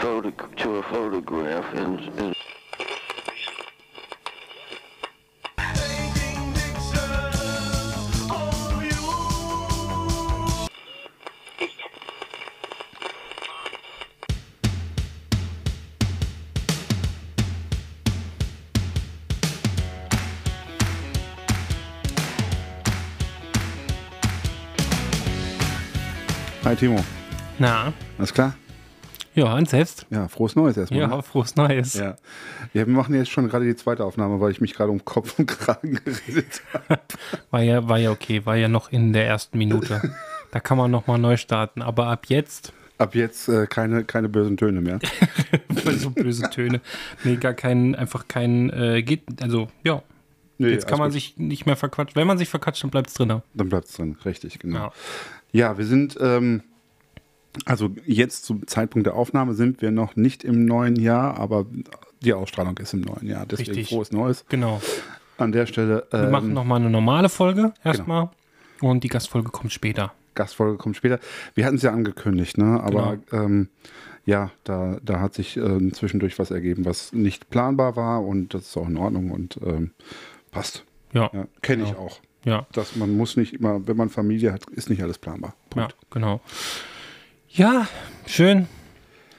photo to a photograph and, and Hi Timo, Na, alles klar? Ja, und selbst? Ja, frohes Neues erstmal. Ja, ne? frohes Neues. ja. Ja, wir machen jetzt schon gerade die zweite Aufnahme, weil ich mich gerade um Kopf und Kragen geredet habe. War ja, war ja okay, war ja noch in der ersten Minute. da kann man nochmal neu starten. Aber ab jetzt, Ab jetzt äh, keine, keine bösen Töne mehr. so böse Töne. Nee, gar kein, einfach kein, äh, geht, also, ja. Nee, Jetzt kann man gut. sich nicht mehr verquatschen. Wenn man sich verquatscht, dann bleibt es drin. Dann bleibt es drin, richtig, genau. Ja. Ja, wir sind, ähm, also jetzt zum Zeitpunkt der Aufnahme sind wir noch nicht im neuen Jahr, aber die Ausstrahlung ist im neuen Jahr. Deswegen Richtig. frohes Neues. Genau. An der Stelle, Wir ähm, machen nochmal eine normale Folge erstmal. Und die Gastfolge kommt später. Gastfolge kommt später. Wir hatten es ja angekündigt, ne? aber Genau. ähm, ja, da, da hat sich ähm, zwischendurch was ergeben, was nicht planbar war und das ist auch in Ordnung und ähm, passt. Ja, Ja, Kenne ich Genau. auch. ja, Dass man muss nicht immer, wenn man Familie hat, ist nicht alles planbar. ja, Punkt. genau. Ja, schön.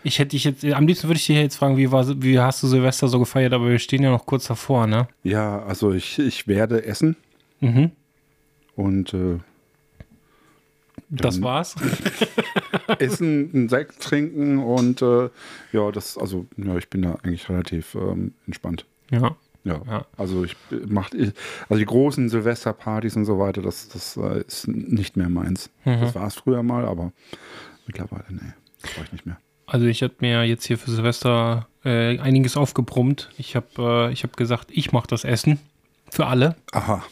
Ich hätte dich jetzt, am liebsten würde ich dich jetzt fragen, wie, war, wie hast du Silvester so gefeiert, aber wir stehen ja noch kurz davor, ne? Ja, also ich, ich werde essen Mhm. und äh, Das war's. essen, einen Sekt trinken und äh, ja, das, also ja, ich bin da eigentlich relativ ähm, entspannt. Ja. Ja, Ja. also ich mach, also die großen Silvesterpartys und so weiter, das, das äh, ist nicht mehr meins. Mhm. Das war es früher mal, aber mittlerweile, nee, brauche ich nicht mehr. Also ich habe mir jetzt hier für Silvester äh, einiges aufgebrummt. Ich habe äh, ich hab gesagt, ich mache das Essen. Für alle. Aha.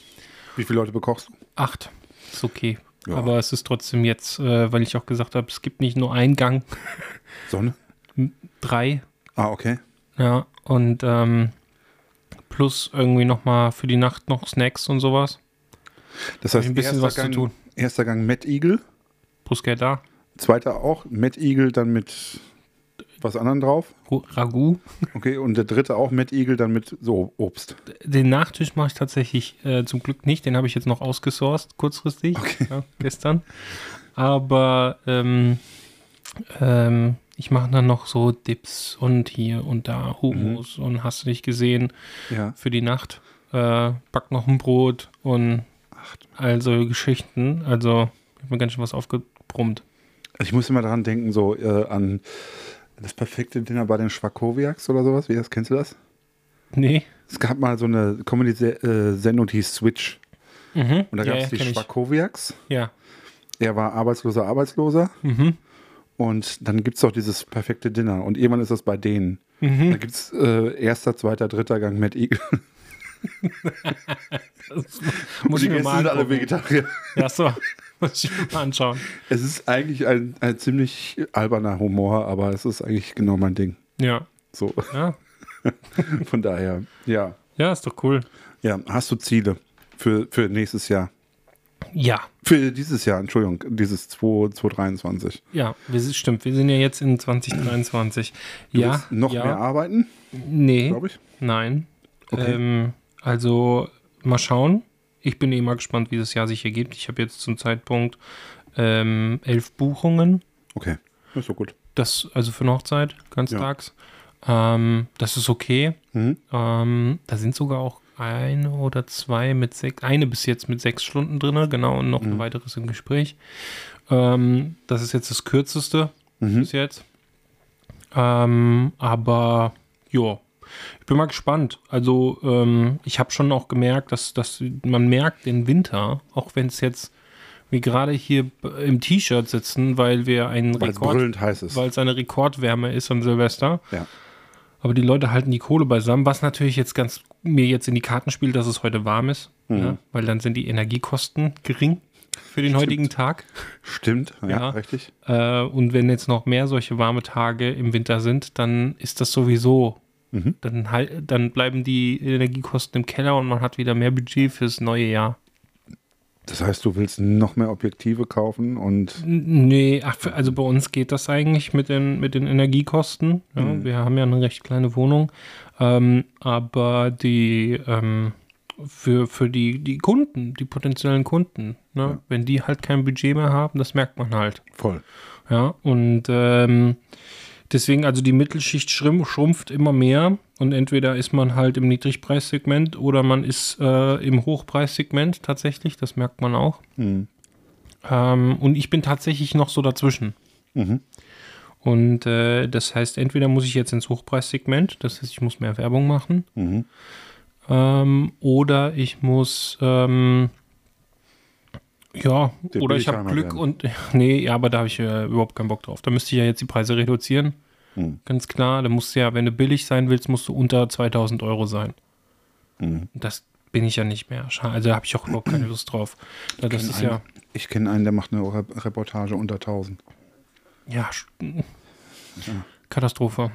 Wie viele Leute bekochst du? Acht. Ist okay. Ja. Aber es ist trotzdem jetzt, äh, weil ich auch gesagt habe, es gibt nicht nur einen Gang, Sonne? drei. Ah, okay. Ja. Und ähm, plus irgendwie nochmal für die Nacht noch Snacks und sowas. Das heißt, ein bisschen erster was zu Gang, tun. Erster Gang Matt Eagle, Bruschetta, zweiter auch Matt Eagle, dann mit was anderem drauf. Ragout. Okay, und der dritte auch Matt Eagle, dann mit so Obst. Den Nachtisch mache ich tatsächlich äh, zum Glück nicht. Den habe ich jetzt noch ausgesourced, kurzfristig, ja, gestern. Aber ähm, ähm, ich mache dann noch so Dips und hier und da Hummus und hast du nicht gesehen Ja. für die Nacht. Äh, back noch ein Brot und also Geschichten. Also ich habe mir ganz schön was aufgebrummt. Also ich muss immer daran denken, so äh, an das perfekte Dinner bei den Schwakowiaks oder sowas. Wie das kennst du das? Nee. Es gab mal so eine Comedy-Sendung, die hieß Switch. Mhm. Und da gab es ja, die. Schwakowiaks. Ja. Er war arbeitsloser Arbeitsloser. Mhm. Und dann gibt es doch dieses perfekte Dinner. Und irgendwann ist das bei denen. Mhm. Da gibt es äh, erster, zweiter, dritter Gang Matt Eagle. Das muss die ich mir Gäste mal sind alle. Vegetarier. Ja, so. Muss ich mir mal anschauen. Es ist eigentlich ein, ein ziemlich alberner Humor, aber es ist eigentlich genau mein Ding. Ja. So, Ja. von daher, ja. Ja, ist doch cool. Ja, hast du Ziele für, für nächstes Jahr? Ja, Für dieses Jahr, Entschuldigung, dieses 2 2023. ja, wir stimmt. Wir sind ja jetzt in 2023. Du ja, noch ja, mehr arbeiten, Nee, glaube ich. nein. Okay. Ähm, also mal schauen. Ich bin eh mal gespannt, wie das Jahr sich ergibt. Ich habe jetzt zum Zeitpunkt ähm, elf Buchungen. Okay, ist so gut. Das, also für eine Hochzeit, ganztags. Ähm, das ist okay. Mhm. Ähm, da sind sogar auch eine oder zwei mit sechs, eine bis jetzt mit sechs Stunden drin, genau, und noch ein weiteres im Gespräch. Ähm, das ist jetzt das kürzeste Mhm. bis jetzt. Ähm, aber ja, ich bin mal gespannt. Also ich ich habe schon auch gemerkt, dass, dass man merkt den Winter, auch wenn es jetzt wir gerade hier im T-Shirt sitzen, weil wir einen Weil es Rekord, heiß ist. weil es eine Rekordwärme ist an Silvester. Ja. Aber die Leute halten die Kohle beisammen, was natürlich jetzt ganz mir jetzt in die Karten spielt, dass es heute warm ist, ja, weil dann sind die Energiekosten gering für den heutigen Tag. Stimmt, ja, Ja. richtig. Äh, und wenn jetzt noch mehr solche warme Tage im Winter sind, dann ist das sowieso. Mhm. Dann, halt, dann bleiben die Energiekosten im Keller und man hat wieder mehr Budget fürs neue Jahr. Das heißt, du willst noch mehr Objektive kaufen und Nee, ach, also bei uns geht das eigentlich mit den, mit den Energiekosten. Ja, Mhm. Wir haben ja eine recht kleine Wohnung. Ähm, aber die ähm, für, für die, die Kunden, die potenziellen Kunden, ne, wenn die halt kein Budget mehr haben, das merkt man halt. voll. Ja, und ähm, deswegen, also die Mittelschicht schrumpf, schrumpft immer mehr und entweder ist man halt im Niedrigpreissegment oder man ist äh, im Hochpreissegment tatsächlich, das merkt man auch. Mhm. Ähm, und ich bin tatsächlich noch so dazwischen. Mhm. Und äh, das heißt, entweder muss ich jetzt ins Hochpreissegment, das heißt, ich muss mehr Werbung machen, Mhm. ähm, oder ich muss, ähm, ja, Der oder ich habe Glück werden. und, nee, ja, aber da habe ich äh, überhaupt keinen Bock drauf. Da müsste ich ja jetzt die Preise reduzieren, Mhm. ganz klar. Da musst du ja, wenn du billig sein willst, musst du unter 2000 Euro sein. Mhm. Das bin ich ja nicht mehr. Also da habe ich auch überhaupt keine Lust drauf. Ja, das ist einen. ja, Ich kenne einen, der macht eine Re Reportage unter 1000. ja, sch- Katastrophe.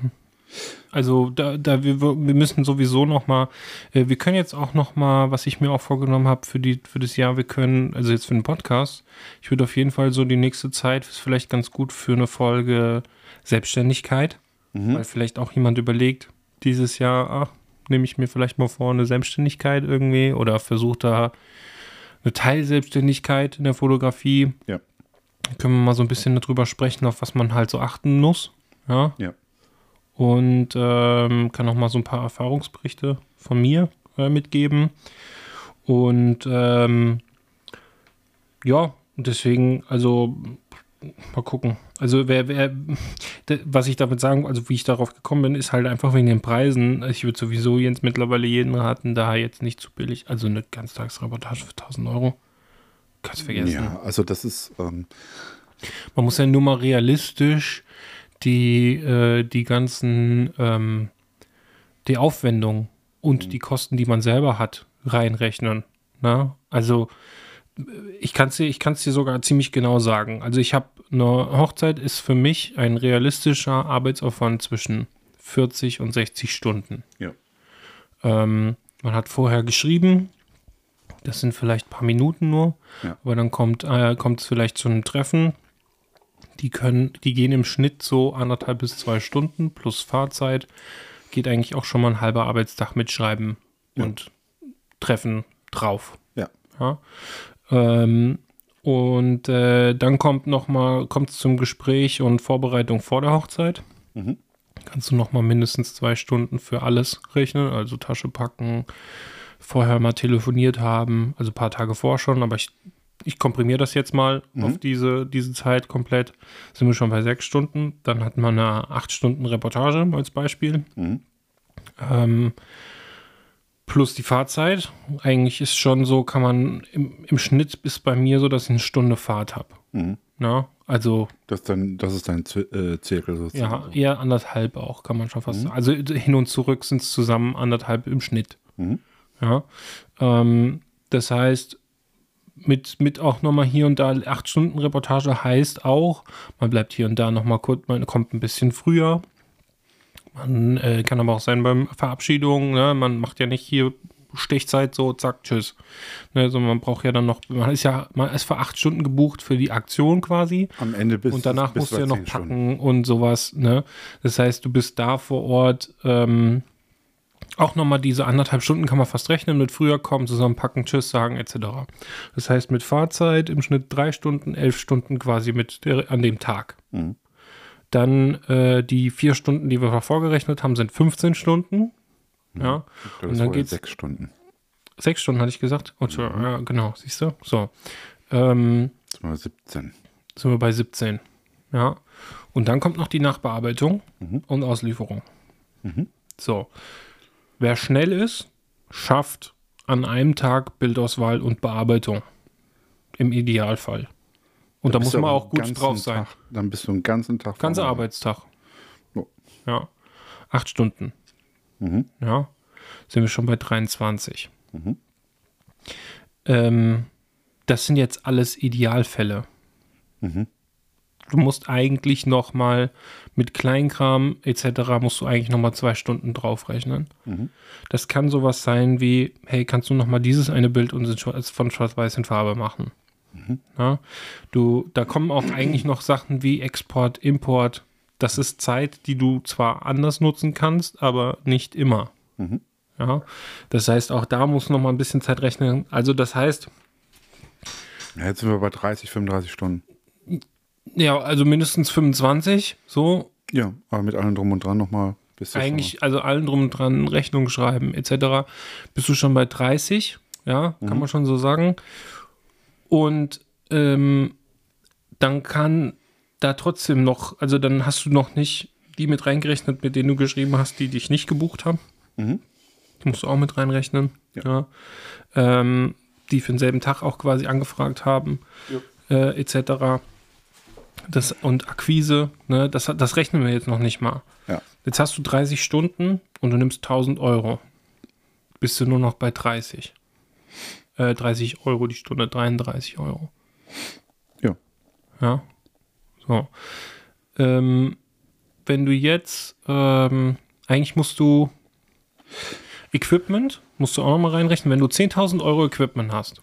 Also da, da wir, wir müssen sowieso noch mal, äh, wir können jetzt auch noch mal, was ich mir auch vorgenommen habe für die für das Jahr, wir können, also jetzt für den Podcast, ich würde auf jeden Fall so die nächste Zeit ist vielleicht ganz gut für eine Folge Selbstständigkeit, Mhm. weil vielleicht auch jemand überlegt, dieses Jahr, ach, nehme ich mir vielleicht mal vor eine Selbstständigkeit irgendwie oder versucht da eine Teilselbstständigkeit in der Fotografie. Ja. Können wir mal so ein bisschen darüber sprechen, auf was man halt so achten muss. Ja. Ja. Und ähm, kann auch mal so ein paar Erfahrungsberichte von mir äh, mitgeben. Und ähm, ja, deswegen, also mal gucken. Also wer, wer, was ich damit sagen, also wie ich darauf gekommen bin, ist halt einfach wegen den Preisen. Ich würde sowieso jetzt mittlerweile jeden raten, da jetzt nicht zu billig. Also eine Ganztagsreportage für 1000 Euro. Kannst vergessen. Ja, also das ist, ähm, Man muss ja nur mal realistisch die, äh, die ganzen, ähm, die Aufwendung und die Kosten, die man selber hat, reinrechnen. Na? Also äh, ich kann es dir, ich kann's dir sogar ziemlich genau sagen. Also ich habe eine Hochzeit ist für mich ein realistischer Arbeitsaufwand zwischen 40 und 60 Stunden. ja. Ähm, man hat vorher geschrieben, das sind vielleicht ein paar Minuten nur, Ja. aber dann kommt äh, kommt es vielleicht zu einem Treffen. Die können, die gehen im Schnitt so anderthalb bis zwei Stunden plus Fahrzeit. Geht eigentlich auch schon mal ein halber Arbeitstag mit Schreiben Ja. und Treffen drauf. Ja. Ja. Ähm, und äh, dann kommt noch mal, kommt es zum Gespräch und Vorbereitung vor der Hochzeit. Mhm. Kannst du noch mal mindestens zwei Stunden für alles rechnen, also Tasche packen, vorher mal telefoniert haben, also ein paar Tage vor schon, aber ich, ich komprimiere das jetzt mal auf diese, diese Zeit komplett. Sind wir schon bei sechs Stunden. Dann hat man eine acht Stunden Reportage als Beispiel. Mhm. Ähm, plus die Fahrzeit. Eigentlich ist schon so, kann man im, im Schnitt ist bei mir so, dass ich eine Stunde Fahrt habe. Mhm. Na, also Das, ist dein, das ist dein Z äh, Zirkel sozusagen. ja, eher anderthalb auch, kann man schon fast sagen. Also hin und zurück sind es zusammen anderthalb im Schnitt. Mhm. Ja. Ähm, das heißt, mit, mit auch nochmal hier und da acht Stunden Reportage heißt auch, man bleibt hier und da nochmal kurz, man kommt ein bisschen früher. Man äh, kann aber auch sein beim Verabschiedung, ne? man macht ja nicht hier Stechzeit so, zack, tschüss. Ne, sondern man braucht ja dann noch, man ist ja, man ist für acht Stunden gebucht für die Aktion quasi. Am Ende bist Und danach bist musst du ja noch 10 Stunden. packen und sowas, ne? Das heißt, du bist da vor Ort, ähm, auch nochmal diese anderthalb Stunden kann man fast rechnen, mit früher kommen, zusammenpacken, Tschüss sagen, etc. Das heißt, mit Fahrzeit im Schnitt drei Stunden, elf Stunden quasi mit der, an dem Tag. Mhm. Dann äh, die vier Stunden, die wir vorgerechnet haben, sind 15 Stunden. Ja. Das Und dann war geht's sechs Stunden. Sechs Stunden hatte ich gesagt. Und, Ja, genau, siehst du? So. Ähm, Das war 17. sind wir bei 17. Ja. Und dann kommt noch die Nachbearbeitung Mhm. und Auslieferung. Mhm. So. Wer schnell ist, schafft an einem Tag Bildauswahl und Bearbeitung. Im Idealfall. Und da, muss bist du man auch gut drauf sein. Tag, dann bist du einen ganzen Tag Ganzer. Arbeitstag. Oh. Ja. Acht Stunden. Mhm. Ja. Sind wir schon bei 23. Mhm. Ähm, das sind jetzt alles Idealfälle. Mhm. du musst eigentlich noch mal mit Kleinkram etc. musst du eigentlich noch mal zwei Stunden draufrechnen. Das kann sowas sein wie, hey, kannst du noch mal dieses eine Bild Schwarz- von Schwarz-Weiß in Farbe machen? Ja, du, da kommen auch eigentlich noch Sachen wie Export, Import. Das ist Zeit, die du zwar anders nutzen kannst, aber nicht immer. Ja, das heißt, auch da muss noch mal ein bisschen Zeit rechnen. Also das heißt, Ja, jetzt sind wir bei 30, 35 Stunden. Ja, also mindestens 25, so Ja, aber mit allem drum und dran nochmal eigentlich, also allen drum und dran, Rechnung schreiben etc., bist du schon bei 30, ja, kann man schon so sagen. Und ähm, dann kann da trotzdem noch, also dann hast du noch nicht die mit reingerechnet, mit denen du geschrieben hast, die dich nicht gebucht haben. Mhm. Die musst du auch mit reinrechnen. Ja. Ähm, die für denselben Tag auch quasi angefragt haben, äh, etc. Das, und Akquise, ne, das, das rechnen wir jetzt noch nicht mal. Ja. Jetzt hast du 30 Stunden und du nimmst 1000 Euro. Bist du nur noch bei 30. Äh, 30 Euro die Stunde, 33 Euro. Ja. Ja. So. Ähm, wenn du jetzt, ähm, eigentlich musst du Equipment, musst du auch nochmal reinrechnen, wenn du 10.000 Euro Equipment hast,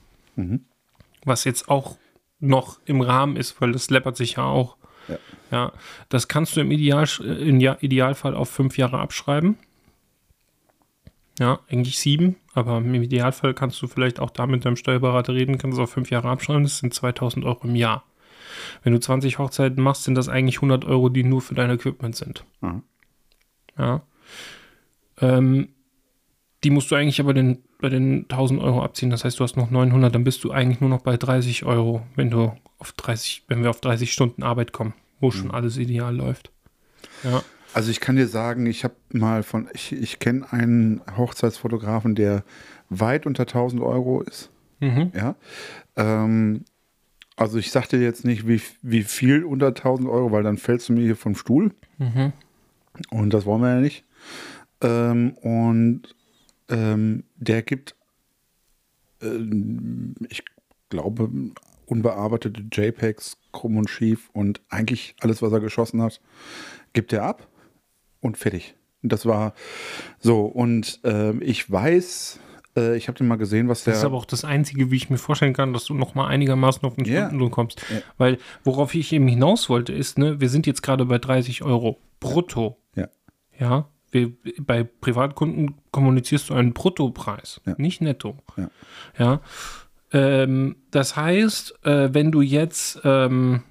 was jetzt auch noch im Rahmen ist, weil das läppert sich ja auch. Ja. Ja, das kannst du im, Ideal, im Idealfall auf fünf Jahre abschreiben. Ja, eigentlich sieben, aber im Idealfall kannst du vielleicht auch da mit deinem Steuerberater reden, kannst es auf fünf Jahre abschreiben, das sind 2000 Euro im Jahr. Wenn du 20 Hochzeiten machst, sind das eigentlich 100 Euro, die nur für dein Equipment sind. Mhm. Ja. Ähm, die musst du eigentlich aber den, bei den 1000 Euro abziehen. Das heißt, du hast noch 900, dann bist du eigentlich nur noch bei 30 Euro, wenn du auf 30, wenn wir auf 30 Stunden Arbeit kommen, wo schon alles ideal läuft. Ja. Also ich kann dir sagen, ich habe mal von, ich, ich kenne einen Hochzeitsfotografen, der weit unter 1000 Euro ist. Mhm. Ja. Ähm, also ich sagte jetzt nicht, wie, wie viel unter 1000 Euro, weil dann fällst du mir hier vom Stuhl. Mhm. Und das wollen wir ja nicht. Ähm, und ähm, der gibt, ähm, ich glaube, unbearbeitete JPEGs, krumm und schief und eigentlich alles, was er geschossen hat, gibt er ab und fertig. Und Das war so. Und ähm, ich weiß, äh, ich habe den mal gesehen, was der. Das ist aber auch das Einzige, wie ich mir vorstellen kann, dass du noch mal einigermaßen auf den Ja. Stundenlohn kommst. Ja. Weil, worauf ich eben hinaus wollte, ist, ne, wir sind jetzt gerade bei 30 Euro brutto. ja, Ja, wir, bei Privatkunden kommunizierst du einen Bruttopreis, Ja. nicht netto. Ja. Ja. Ähm, das heißt, äh, wenn du jetzt, ähm,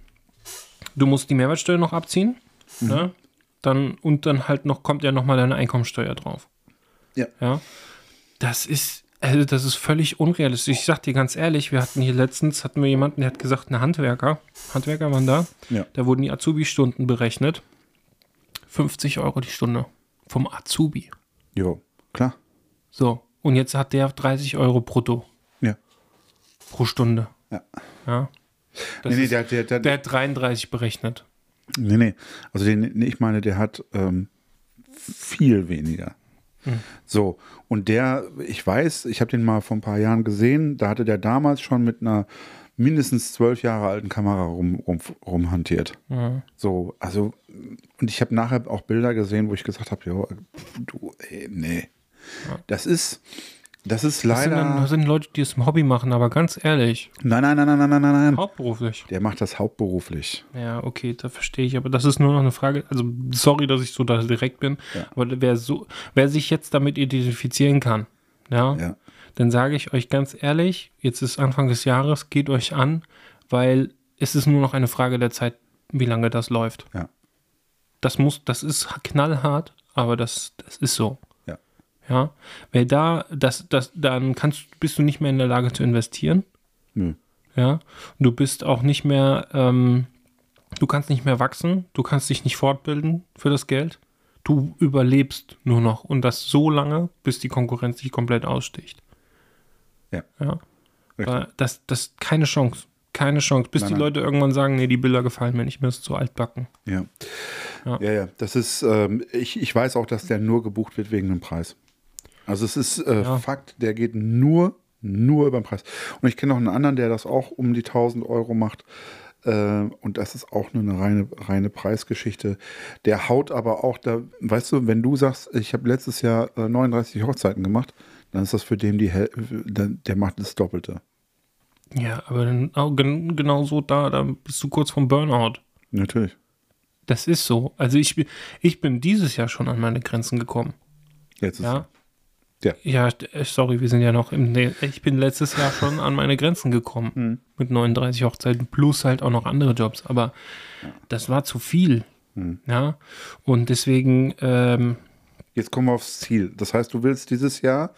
du musst die Mehrwertsteuer noch abziehen, Mhm. ne? dann und dann halt noch kommt ja noch mal deine Einkommensteuer drauf. Ja. Ja. Das ist also das ist völlig unrealistisch. Ich sag dir ganz ehrlich, wir hatten hier letztens hatten wir jemanden, der hat gesagt, eine Handwerker, Handwerker waren da, ja. da wurden die Azubi-Stunden berechnet. 50 Euro die Stunde vom Azubi. Jo, klar. So, und jetzt hat der 30 Euro brutto Ja. pro Stunde. Ja. Ja. Nee, nee, ist, der, der, der, der hat 33 berechnet. Nee, nee. Also den, nee, ich meine, der hat ähm, viel weniger. So, und der, ich weiß, ich habe den mal vor ein paar Jahren gesehen, da hatte der damals schon mit einer mindestens zwölf Jahre alten Kamera rum, rum, rumhantiert. So, also, und ich habe nachher auch Bilder gesehen, wo ich gesagt habe, jo, du, ey, nee. Das ist, das ist Das sind, dann, leider. das sind Leute, die es im Hobby machen, aber ganz ehrlich, Nein, nein, nein, nein, nein, nein, nein. hauptberuflich. Der macht das hauptberuflich. Ja, okay, da verstehe ich, aber das ist nur noch eine Frage. Also, sorry, dass ich so da direkt bin, Ja. aber wer, so, wer sich jetzt damit identifizieren kann, ja, Ja. Dann sage ich euch ganz ehrlich, jetzt ist Anfang des Jahres, geht euch an, weil es ist nur noch eine Frage der Zeit, wie lange das läuft. Ja. Das muss, das ist knallhart, aber das, das ist so. Ja. Ja. Weil da, das, das, dann kannst, bist du nicht mehr in der Lage zu investieren. Nö. Ja. Du bist auch nicht mehr, ähm, du kannst nicht mehr wachsen, du kannst dich nicht fortbilden für das Geld. Du überlebst nur noch und das so lange, bis die Konkurrenz dich komplett aussticht. Ja. Ja. Weil das, das keine Chance. Keine Chance. Bis Nein, die nein. Leute irgendwann sagen, nee, die Bilder gefallen mir nicht mehr, ist zu altbacken. Ja. Ja. Ja, ja, das ist, ähm, ich, ich weiß auch, dass der nur gebucht wird wegen dem Preis. Also es ist äh, Ja. Fakt, der geht nur, nur über den Preis. Und ich kenne noch einen anderen, der das auch um die 1000 Euro macht. Äh, und das ist auch nur eine reine, reine Preisgeschichte. Der haut aber auch da, weißt du, wenn du sagst, ich habe letztes Jahr äh, 39 Hochzeiten gemacht, dann ist das für den die Hel der, macht das Doppelte. Ja, aber dann auch gen genau so da, da bist du kurz vom Burnout. Natürlich. Das ist so. Also ich, bin- ich bin dieses Jahr schon an meine Grenzen gekommen. Jetzt ist Ja. Ja. Ja, äh, sorry, wir sind ja noch im. Nee, ich bin letztes Jahr schon an meine Grenzen gekommen. Mhm. Mit 39 Hochzeiten plus halt auch noch andere Jobs. Aber das war zu viel. Mhm. Ja. Und deswegen, ähm, Jetzt kommen wir aufs Ziel. Das heißt, du willst dieses Jahr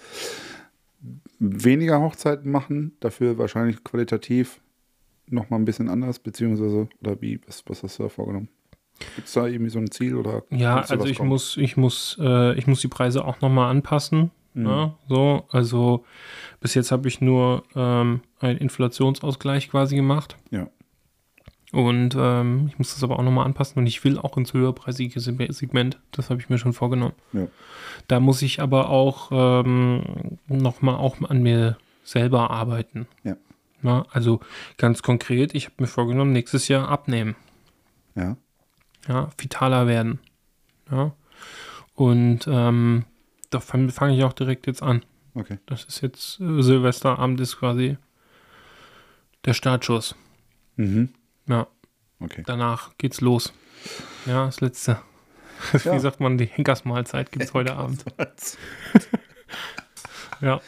weniger Hochzeiten machen, dafür wahrscheinlich qualitativ nochmal ein bisschen anders, beziehungsweise, oder wie, was, was hast du da vorgenommen? Gibt es da irgendwie so ein Ziel oder ja, also ich kommen? muss, ich muss, äh, ich muss die Preise auch nochmal anpassen. Mhm. Ja, so, also bis jetzt habe ich nur ähm, einen Inflationsausgleich quasi gemacht. Ja. Und ähm, ich muss das aber auch nochmal anpassen und ich will auch ins höherpreisige Se- Segment. Das habe ich mir schon vorgenommen. Ja. Da muss ich aber auch ähm, nochmal auch an mir selber arbeiten. Ja. Na, also ganz konkret, ich habe mir vorgenommen, nächstes Jahr abnehmen. Ja. Ja, vitaler werden. Ja. Und ähm, da fange fang ich auch direkt jetzt an. Okay. Das ist jetzt äh, Silvesterabend ist quasi der Startschuss. Mhm. Ja. Okay. Danach geht's los. Ja, das letzte. Ja. Wie sagt man, die Henkersmahlzeit gibt es heute Abend. Ja.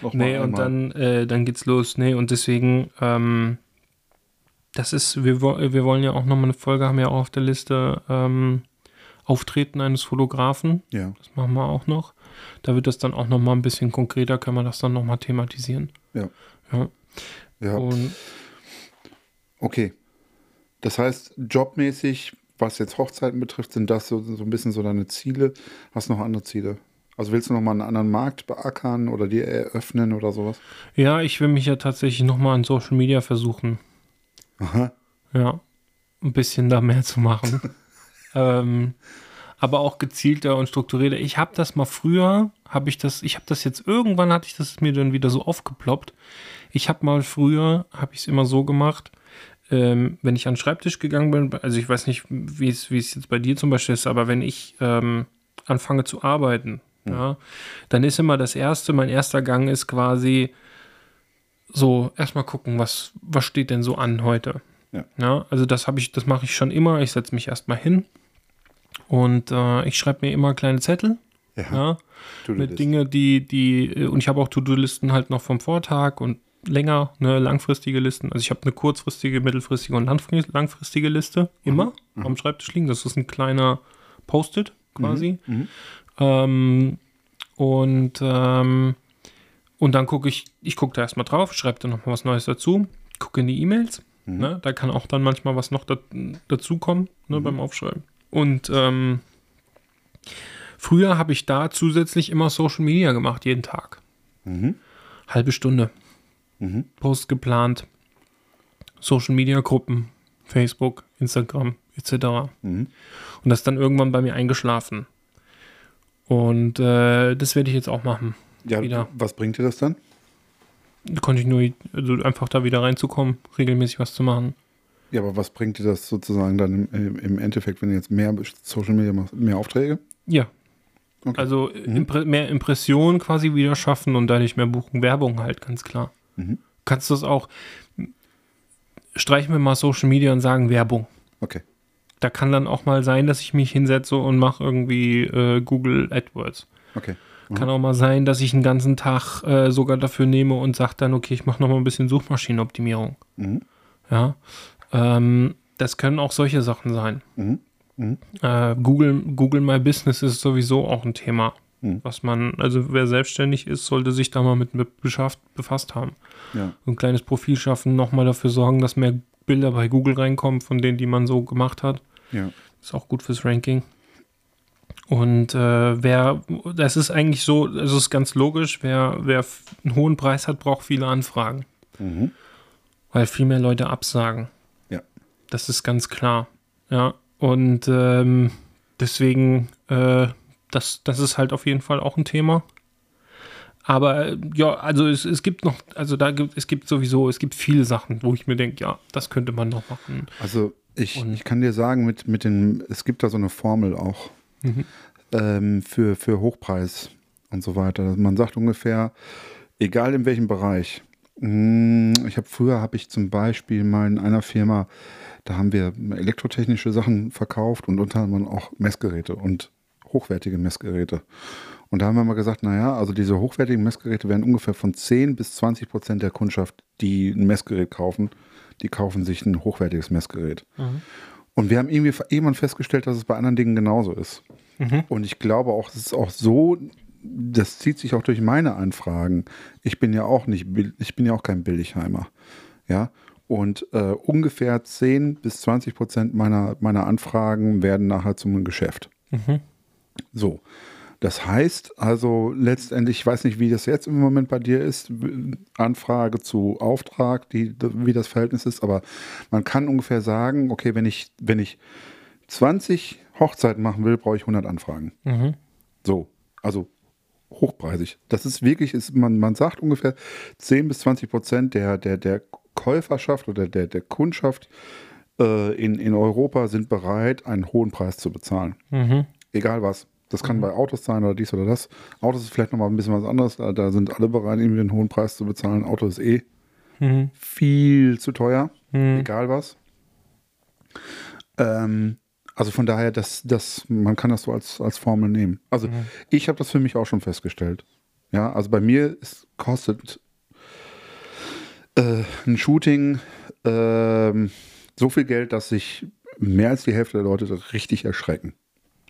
Noch mal Nee, und einmal. dann, äh, dann geht's los. Nee, und deswegen, ähm, das ist, wir, wir wollen ja auch nochmal eine Folge, haben ja auch auf der Liste, ähm, Auftreten eines Fotografen. Ja. Das machen wir auch noch. Da wird das dann auch nochmal ein bisschen konkreter, können wir das dann nochmal thematisieren. Ja. Ja. Ja. Und Okay. Das heißt, jobmäßig, was jetzt Hochzeiten betrifft, sind das so, so ein bisschen so deine Ziele. Hast du noch andere Ziele? Also willst du noch mal einen anderen Markt beackern oder dir eröffnen oder sowas? ja, ich will mich ja tatsächlich nochmal an Social Media versuchen. Aha. Ja, ein bisschen da mehr zu machen. ähm, aber auch gezielter und strukturierter. Ich habe das mal früher, habe ich das, ich habe das jetzt irgendwann hatte ich das mir dann wieder so aufgeploppt. Ich habe mal früher, habe ich es immer so gemacht, ähm, wenn ich an den Schreibtisch gegangen bin, also ich weiß nicht, wie es jetzt bei dir zum Beispiel ist, aber wenn ich ähm, anfange zu arbeiten, ja, dann ist immer das erste, mein erster Gang ist quasi so erstmal gucken, was was steht denn so an heute. Ja. Ja, also das habe ich, das mache ich schon immer. Ich setze mich erstmal hin und äh, ich schreibe mir immer kleine Zettel, Ja. ja, mit. Dinge, die, die, äh, und ich habe auch To-Do-Listen halt noch vom Vortag und länger, ne, langfristige Listen. Also ich habe eine kurzfristige, mittelfristige und langfri- langfristige Liste immer am Schreibtisch liegen. Das ist ein kleiner Post-it quasi. Mhm. Ähm, und, ähm, und dann gucke ich, ich gucke da erstmal drauf, schreibe da noch mal was Neues dazu, gucke in die E-Mails. Ne? Da kann auch dann manchmal was noch da, dazukommen ne, beim Aufschreiben. Und ähm, früher habe ich da zusätzlich immer Social Media gemacht, jeden Tag. Mhm. Halbe Stunde. Mhm. Post geplant. Social Media Gruppen, Facebook, Instagram, etc. Mhm. Und das ist dann irgendwann bei mir eingeschlafen. Und äh, das werde ich jetzt auch machen. Ja, Wieder. was bringt dir das dann? Da konnte ich nur also einfach da wieder reinzukommen, regelmäßig was zu machen. Ja, aber was bringt dir das sozusagen dann im, im Endeffekt, wenn du jetzt mehr Social Media machst, mehr Aufträge? Ja. Okay. Also impre mehr Impressionen quasi wieder schaffen und dadurch mehr buchen. Werbung halt, ganz klar. Mhm. Kannst du das auch, streichen wir mal Social Media und sagen Werbung. Okay. Da kann dann auch mal sein, dass ich mich hinsetze und mache irgendwie äh, Google AdWords. Okay. Kann auch mal sein, dass ich einen ganzen Tag äh, sogar dafür nehme und sage dann, okay, ich mache noch mal ein bisschen Suchmaschinenoptimierung. Mhm. Ja. Ähm, das können auch solche Sachen sein. Mhm. Mhm. Äh, Google, Google My Business ist sowieso auch ein Thema, Mhm. was man, also wer selbstständig ist, sollte sich da mal mit be- beschafft, befasst haben. Ja. So ein kleines Profil schaffen, nochmal dafür sorgen, dass mehr Bilder bei Google reinkommen von denen, die man so gemacht hat. Ja. Ist auch gut fürs Ranking. Und äh, wer, das ist eigentlich so, es ist ganz logisch, wer, wer einen hohen Preis hat, braucht viele Anfragen, Mhm. weil viel mehr Leute absagen. Ja. Das ist ganz klar. Ja. Und ähm, deswegen, äh, das, das ist halt auf jeden Fall auch ein Thema. Aber äh, ja, also es, es gibt noch, also da gibt es gibt sowieso, es gibt viele Sachen, wo ich mir denke, ja, das könnte man noch machen. Also ich, ich kann dir sagen, mit, mit den, es gibt da so eine Formel auch ähm, für, für Hochpreis und so weiter. Man sagt ungefähr, egal in welchem Bereich. Mm, Ich habe früher habe ich zum Beispiel mal in einer Firma, da haben wir elektrotechnische Sachen verkauft und unter anderem auch Messgeräte und hochwertige Messgeräte. Und da haben wir mal gesagt, naja, also diese hochwertigen Messgeräte werden ungefähr von 10 bis 20 Prozent der Kundschaft, die ein Messgerät kaufen, die kaufen sich ein hochwertiges Messgerät. Und wir haben irgendwie irgendwann festgestellt, dass es bei anderen Dingen genauso ist. Und ich glaube auch, es ist auch so, das zieht sich auch durch meine Anfragen. Ich bin ja auch nicht, ich bin ja auch kein Billigheimer. Ja. Und äh, ungefähr 10 bis 20 Prozent meiner, meiner Anfragen werden nachher zum Geschäft. So. Das heißt also letztendlich, ich weiß nicht, wie das jetzt im Moment bei dir ist, Anfrage zu Auftrag, die, wie das Verhältnis ist, aber man kann ungefähr sagen, okay, wenn ich, wenn ich 20 Hochzeiten machen will, brauche ich 100 Anfragen. So, also hochpreisig. Das ist wirklich, ist, man, man sagt ungefähr 10 bis 20 Prozent der, der, der Käuferschaft oder der, der Kundschaft äh, in, in Europa sind bereit, einen hohen Preis zu bezahlen. Egal was. Das kann bei Autos sein oder dies oder das. Autos ist vielleicht nochmal ein bisschen was anderes. Da, da sind alle bereit, irgendwie einen hohen Preis zu bezahlen. Auto ist eh viel zu teuer. Egal was. Ähm, also von daher, das, das, man kann das so als, als Formel nehmen. Also ich habe das für mich auch schon festgestellt. Ja, also bei mir ist, kostet äh, ein Shooting ähm, so viel Geld, dass sich mehr als die Hälfte der Leute richtig erschrecken.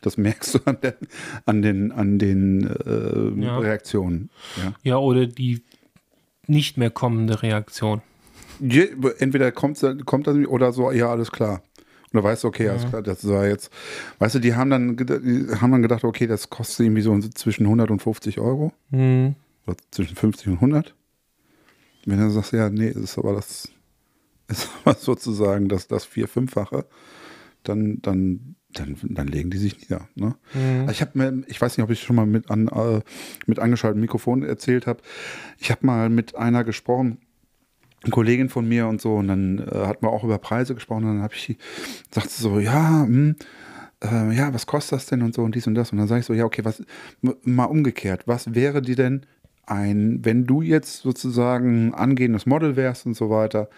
Das merkst du an, der, an den, an den äh, Ja. Reaktionen. Ja. Ja, oder die nicht mehr kommende Reaktion. Je, entweder kommt, kommt das oder so, ja, alles klar. Und da weißt du, okay, alles klar, das war jetzt, weißt du, die haben dann, die haben dann gedacht, okay, das kostet irgendwie so zwischen 100 und 50 Euro. Hm. Oder zwischen 50 und 100. Wenn du sagst, ja, nee, das ist aber das, ist aber sozusagen das, das vier-, fünffache, dann, dann, dann, dann legen die sich nieder. Ne? Also Ich habe mir, ich weiß nicht, ob ich schon mal mit, an, äh, mit angeschaltetem Mikrofon erzählt habe. Ich habe mal mit einer gesprochen, eine Kollegin von mir und so, und dann äh, hatten wir auch über Preise gesprochen, und dann habe ich, sagt sie so, ja, hm, äh, ja, was kostet das denn und so und dies und das. Und dann sage ich so, ja, okay, was, mal umgekehrt, was wäre dir denn ein, wenn du jetzt sozusagen angehendes Model wärst und so weiter,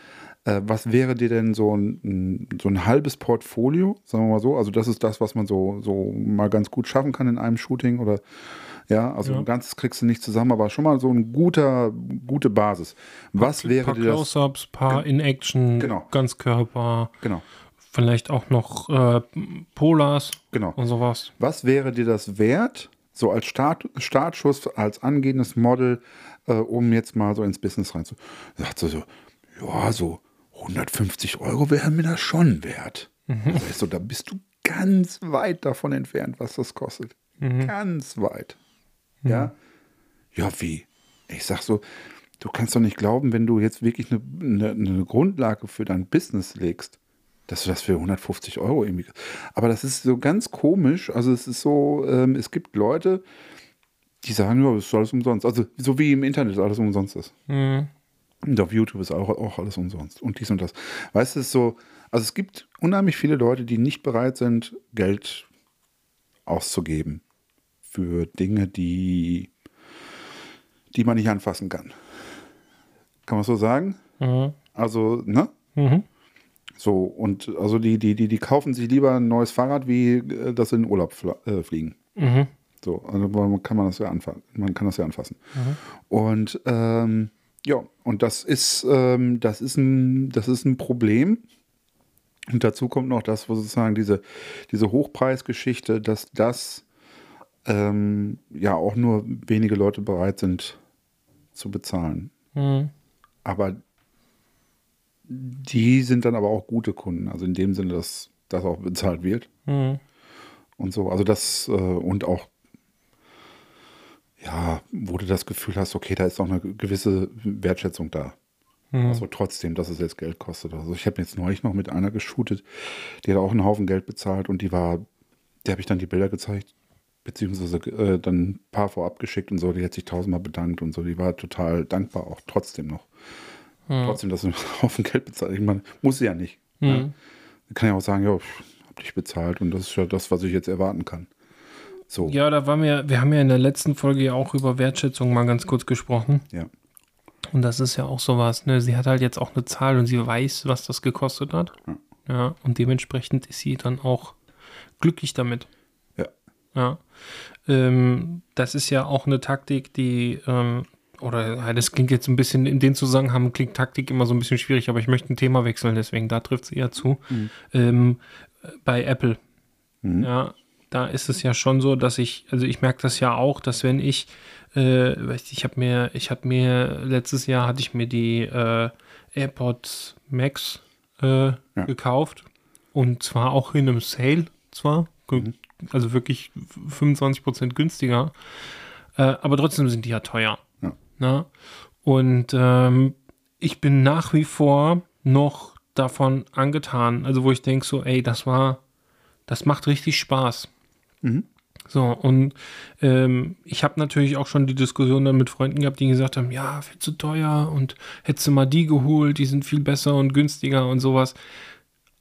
äh, was wäre dir denn so ein, so ein halbes Portfolio, sagen wir mal so? Also das ist das, was man so, so mal ganz gut schaffen kann in einem Shooting oder ja, also Ja. ein ganzes kriegst du nicht zusammen, aber schon mal so ein guter, gute Basis. Was wäre paar dir das? Close-Ups, paar in Action, Genau. Ganzkörper, Genau, vielleicht auch noch äh, Polars genau. und sowas. Was wäre dir das wert, so als Start, Startschuss, als angehendes Model, äh, um jetzt mal so ins Business reinzu? Sagt sie so, ja, so 150 Euro wäre mir das schon wert. Weißt du, da bist du ganz weit davon entfernt, was das kostet. Ganz weit. Ja. Ja, wie? Ich sag so, du kannst doch nicht glauben, wenn du jetzt wirklich eine, eine, eine Grundlage für dein Business legst, dass du das für 150 Euro irgendwie. Aber das ist so ganz komisch. Also es ist so, ähm, es gibt Leute, die sagen, ja, das ist alles umsonst. Also so wie im Internet alles umsonst ist. Mhm. Und auf YouTube ist auch, auch alles umsonst. Und dies und das. Weißt du, es ist so, also es gibt unheimlich viele Leute, die nicht bereit sind, Geld auszugeben für Dinge, die, die man nicht anfassen kann. Kann man so sagen? Mhm. Also, ne? Mhm. So, und also die, die, die, die kaufen sich lieber ein neues Fahrrad, wie äh, dass sie in den Urlaub äh, fliegen. Mhm. So, also man kann man das ja anfassen. Man kann das ja anfassen. Und ähm, ja, und das ist, ähm, das ist ein, das ist ein Problem. Und dazu kommt noch das, wo sozusagen diese, diese Hochpreisgeschichte, dass das ähm, ja auch nur wenige Leute bereit sind zu bezahlen. Mhm. Aber die sind dann aber auch gute Kunden. Also in dem Sinne, dass das auch bezahlt wird Mhm. und so. Also das äh, und auch, ja, wo du das Gefühl hast, okay, da ist auch eine gewisse Wertschätzung da. Also trotzdem, dass es jetzt Geld kostet. Also ich habe jetzt neulich noch mit einer geshootet, die hat auch einen Haufen Geld bezahlt und die war, der habe ich dann die Bilder gezeigt. beziehungsweise äh, dann ein paar vorab geschickt und so, die hat sich tausendmal bedankt und so, die war total dankbar auch trotzdem noch. Trotzdem, dass sie einen Haufen Geld bezahlt. Ich meine, muss sie ja nicht. Ja. Mhm. Dann kann ja auch sagen, ja, ich hab dich bezahlt und das ist ja das, was ich jetzt erwarten kann. So, ja. Ja, da waren wir, wir haben ja in der letzten Folge ja auch über Wertschätzung mal ganz kurz gesprochen. Und das ist ja auch sowas, ne? Sie hat halt jetzt auch eine Zahl und sie weiß, was das gekostet hat. Ja. Ja, und dementsprechend ist sie dann auch glücklich damit. Ja. Ja. Ähm, das ist ja auch eine Taktik, die, ähm, oder ja, das klingt jetzt ein bisschen, in den Zusammenhang klingt Taktik immer so ein bisschen schwierig, aber ich möchte ein Thema wechseln, deswegen da trifft es eher zu. Ähm, bei Apple. Mhm. Ja, da ist es ja schon so, dass ich, also ich merke das ja auch, dass wenn ich, äh, ich, habe mir, ich habe mir, letztes Jahr hatte ich mir die äh, AirPods Max äh, gekauft und zwar auch in einem Sale, zwar, ge- also wirklich 25% günstiger, äh, aber trotzdem sind die ja teuer. Ja. Na? Und ähm, ich bin nach wie vor noch davon angetan, also wo ich denke so, ey, das war, das macht richtig Spaß. So, und ähm, ich habe natürlich auch schon die Diskussion dann mit Freunden gehabt, die gesagt haben, ja, viel zu teuer und hättest du mal die geholt, die sind viel besser und günstiger und sowas.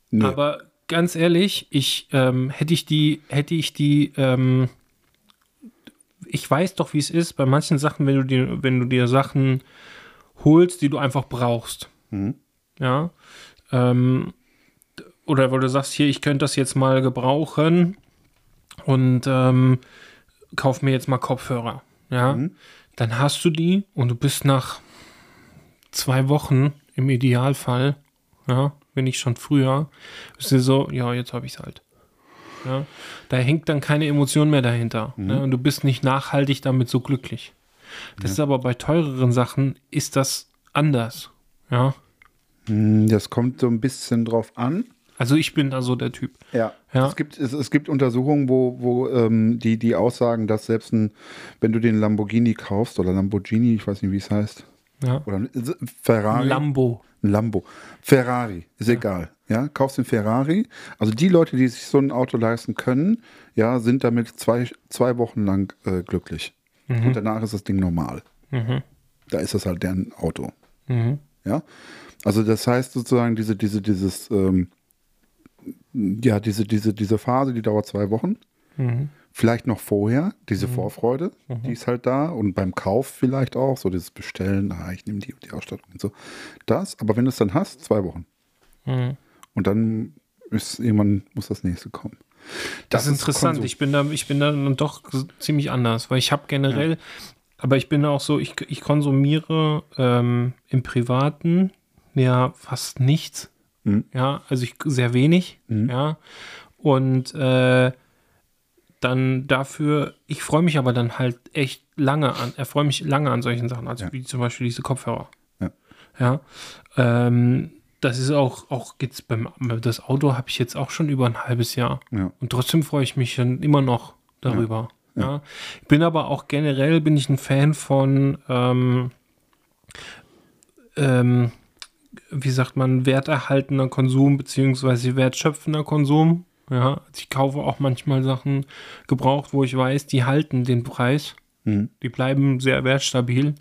Nee. Aber ganz ehrlich, ich ähm, hätte ich die, hätte ich die, ähm, ich weiß doch, wie es ist, bei manchen Sachen, wenn du dir, wenn du dir Sachen holst, die du einfach brauchst. Mhm. Ja. Ähm, oder wo du sagst, hier, ich könnte das jetzt mal gebrauchen und ähm, kauf mir jetzt mal Kopfhörer. Ja. Dann hast du die und du bist nach zwei Wochen im Idealfall, ja, wenn nicht schon früher, bist du so, ja, jetzt habe ich es halt. Ja, da hängt dann keine Emotion mehr dahinter. Ne? Und du bist nicht nachhaltig damit so glücklich. Das ist aber bei teureren Sachen ist das anders. Ja. Hm, Das kommt so ein bisschen drauf an. Also ich bin da so der Typ. Ja. Ja. Es, gibt, es, es gibt Untersuchungen, wo, wo ähm, die, die aussagen, dass selbst ein, wenn du den Lamborghini kaufst oder Lamborghini, ich weiß nicht, wie es heißt, Ja. oder ein Ferrari. Lambo. Ein Lambo. Ferrari, ist egal. Ja, kaufst den Ferrari. Also die Leute, die sich so ein Auto leisten können, ja, sind damit zwei, zwei Wochen lang äh, glücklich. Und danach ist das Ding normal. Da ist das halt deren Auto. Ja. Also das heißt sozusagen, diese, diese, dieses, ähm, ja, diese, diese, diese Phase, die dauert zwei Wochen. Vielleicht noch vorher, diese Vorfreude, die ist halt da. Und beim Kauf vielleicht auch, so dieses Bestellen, ah, ich nehme die, die Ausstattung und so. Das, aber wenn du es dann hast, zwei Wochen. Und dann ist irgendwann muss das nächste kommen. Das, ist interessant. Konsum. Ich bin da, ich bin da dann doch ziemlich anders, weil ich habe generell, aber ich bin auch so, ich, ich konsumiere ähm, im Privaten ja fast nichts. Mhm. Ja, also ich sehr wenig. Ja. Und äh, dann dafür, ich freue mich aber dann halt echt lange an, erfreue mich lange an solchen Sachen, also Ja. wie zum Beispiel diese Kopfhörer. Ja. Ja. Ähm, das ist auch, auch jetzt beim das Auto habe ich jetzt auch schon über ein halbes Jahr. Ja. Und trotzdem freue ich mich dann immer noch darüber. Ja. Ich bin aber auch generell bin ich ein Fan von ähm, ähm, wie sagt man, werterhaltener Konsum beziehungsweise wertschöpfender Konsum. Ja, also ich kaufe auch manchmal Sachen gebraucht, wo ich weiß, die halten den Preis. Mhm. Die bleiben sehr wertstabil.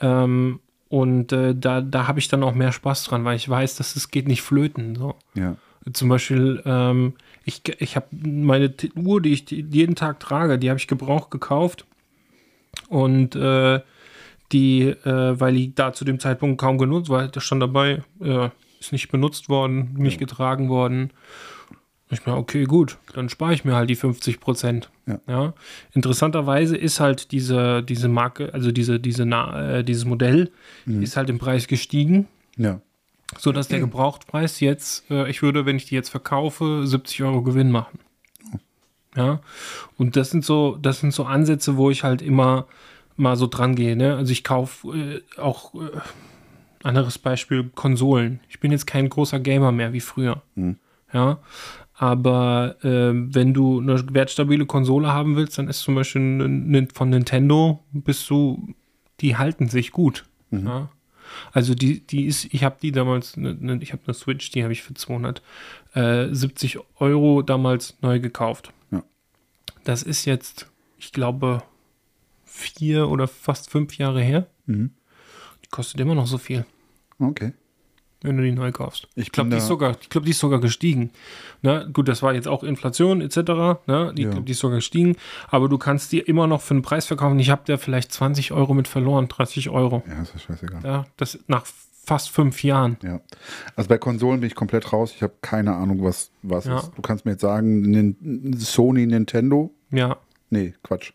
Ähm, und äh, da, da habe ich dann auch mehr Spaß dran, weil ich weiß, dass es geht nicht flöten. So. Ja. Zum Beispiel, ähm, ich, ich habe meine Uhr, die ich jeden Tag trage, die habe ich gebraucht gekauft. Und äh, die, äh, weil die da zu dem Zeitpunkt kaum genutzt war, da stand dabei, äh, ist nicht benutzt worden, nicht getragen worden. Ich mir, okay, gut, dann spare ich mir halt die 50 Prozent. Ja. Interessanterweise ist halt diese, diese Marke, also diese, diese, äh, dieses Modell, ist halt im Preis gestiegen Ja. so dass der Gebrauchtpreis jetzt, äh, ich würde, wenn ich die jetzt verkaufe, 70 Euro Gewinn machen. Ja. Und das sind so, das sind so Ansätze, wo ich halt immer mal so dran gehe. Ne? Also ich kaufe äh, auch äh, anderes Beispiel Konsolen. Ich bin jetzt kein großer Gamer mehr wie früher. Ja. Aber äh, wenn du eine wertstabile Konsole haben willst, dann ist zum Beispiel n- n- von Nintendo bist du, die halten sich gut. Ja. Also die, die ist, ich habe die damals, ne, ne, ich habe eine Switch, die habe ich für 270 Euro damals neu gekauft. Ja. das ist jetzt, ich glaube, vier oder fast fünf Jahre her. Mhm. Die kostet immer noch so viel, Okay. wenn du die neu kaufst. Ich glaube, die, ist sogar- ich glaub, die ist sogar gestiegen. Ne? Gut, das war jetzt auch Inflation etc. Ne? Die, Ja. glaub, die ist sogar gestiegen. Aber du kannst die immer noch für einen Preis verkaufen. Ich habe da vielleicht 20 Euro mit verloren, 30 Euro. Ja, ist ja scheißegal. Ja, das nach fast fünf Jahren. Ja. Also bei Konsolen bin ich komplett raus. Ich habe keine Ahnung, was was Ja. ist. Du kannst mir jetzt sagen, Sony, Nintendo? Ja, Nee, Quatsch.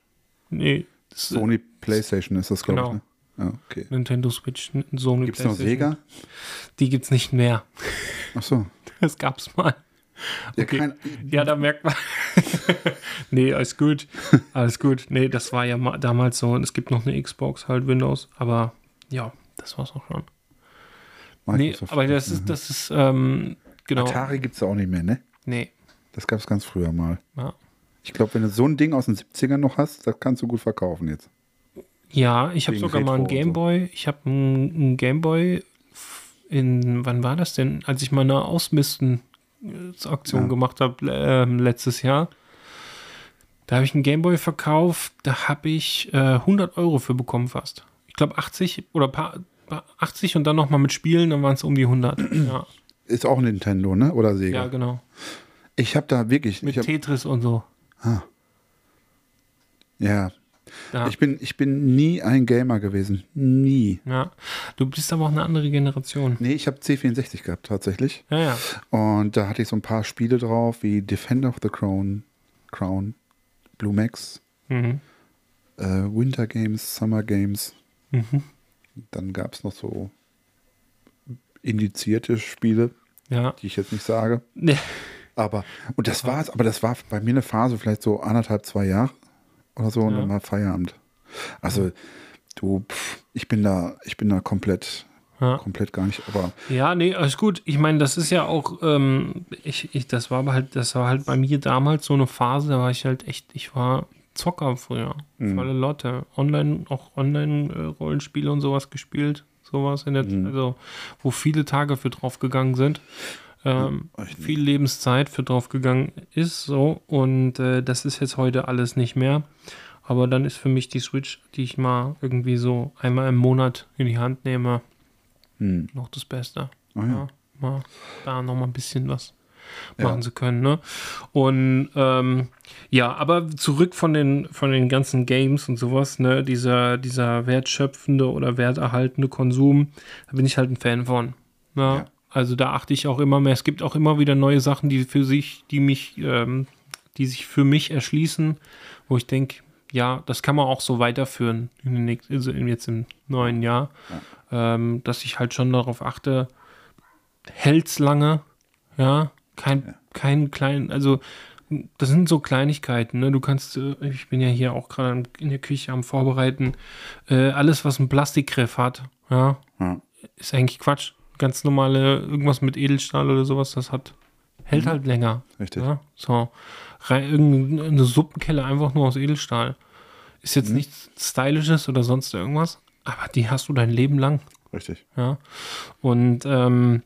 nee. Sony PlayStation ist das, glaube Genau. ich. Ne? Ja, okay. Nintendo Switch, Sony Gibt es noch PlayStation. Sega? Die gibt es nicht mehr. Ach so. Das gab's mal. Ja, Okay. kein, Ja, da merkt man. nee, alles gut. Alles gut. Nee, das war ja ma- damals so. Und es gibt noch eine Xbox, halt Windows. Aber ja, das war's auch schon. Nee, Microsoft. aber das ist, das ist, ähm, genau. Atari gibt es auch nicht mehr, ne? Nee. Das gab es ganz früher mal. Ja. Ich glaube, wenn du so ein Ding aus den 70ern noch hast, das kannst du gut verkaufen jetzt. Ja, ich habe sogar mal einen Retro und so. Gameboy. Ich habe einen, Gameboy in, wann war das denn? Als ich meine Ausmisten-Aktion Ja. gemacht habe ähm, letztes Jahr. Da habe ich einen Gameboy verkauft. Da habe ich äh, 100 Euro für bekommen fast. Ich glaube 80 oder paar, paar 80 und dann nochmal mit Spielen, dann waren es um die 100. ja, Ist auch Nintendo, ne? Oder Sega? ja, genau. Ich habe da wirklich. Mit hab, Tetris und so. Ja. Ja. Ich, bin, ich bin nie ein Gamer gewesen. Nie. ja. Du bist aber auch eine andere Generation. Nee, ich habe C64 gehabt tatsächlich. Ja, ja. Und da hatte ich so ein paar Spiele drauf, wie Defender of the Crown, Crown Blue Max, Mhm. äh, Winter Games, Summer Games. Mhm. Dann gab es noch so indizierte Spiele, Ja. die ich jetzt nicht sage. Nee. Aber, und das war's, aber das war bei mir eine Phase, vielleicht so anderthalb, zwei Jahre oder so, und Ja. dann war Feierabend. Also, du, pff, ich bin da, ich bin da komplett, Ja. komplett gar nicht, aber Ja, nee, alles gut. Ich meine, das ist ja auch, ähm, ich, ich, das war halt, das war halt bei mir damals so eine Phase, da war ich halt echt, ich war Zocker früher. Volle Lotte. Online, auch Online-Rollenspiele und sowas gespielt. Sowas in der, also, wo viele Tage für draufgegangen sind. Ähm, viel Lebenszeit für draufgegangen ist, so. Und äh, das ist jetzt heute alles nicht mehr. Aber dann ist für mich die Switch, die ich mal irgendwie so einmal im Monat in die Hand nehme, hm. noch das Beste. Ah, ja. ja. mal da noch mal ein bisschen was Ja. machen zu können. Ne? Und ähm, ja, aber zurück von den, von den ganzen Games und sowas, ne, dieser, dieser wertschöpfende oder werterhaltende Konsum, da bin ich halt ein Fan von. Ne? Ja. Also da achte ich auch immer mehr. Es gibt auch immer wieder neue Sachen, die für sich, die mich, ähm, die sich für mich erschließen, wo ich denke, ja, das kann man auch so weiterführen in den nächsten, also jetzt im neuen Jahr, ähm, dass ich halt schon darauf achte, hält's lange, ja, kein, kein klein, also das sind so Kleinigkeiten, ne? Du kannst, äh, ich bin ja hier auch gerade in der Küche am Vorbereiten, äh, alles, was einen Plastikgriff hat, ja, Ja. ist eigentlich Quatsch. Ganz normale, irgendwas mit Edelstahl oder sowas, das hat, hält halt länger. Richtig. Ja, so. Rein, irgendeine Suppenkelle einfach nur aus Edelstahl. Ist jetzt nichts Stylisches oder sonst irgendwas, aber die hast du dein Leben lang. Richtig. Ja. Und, ähm,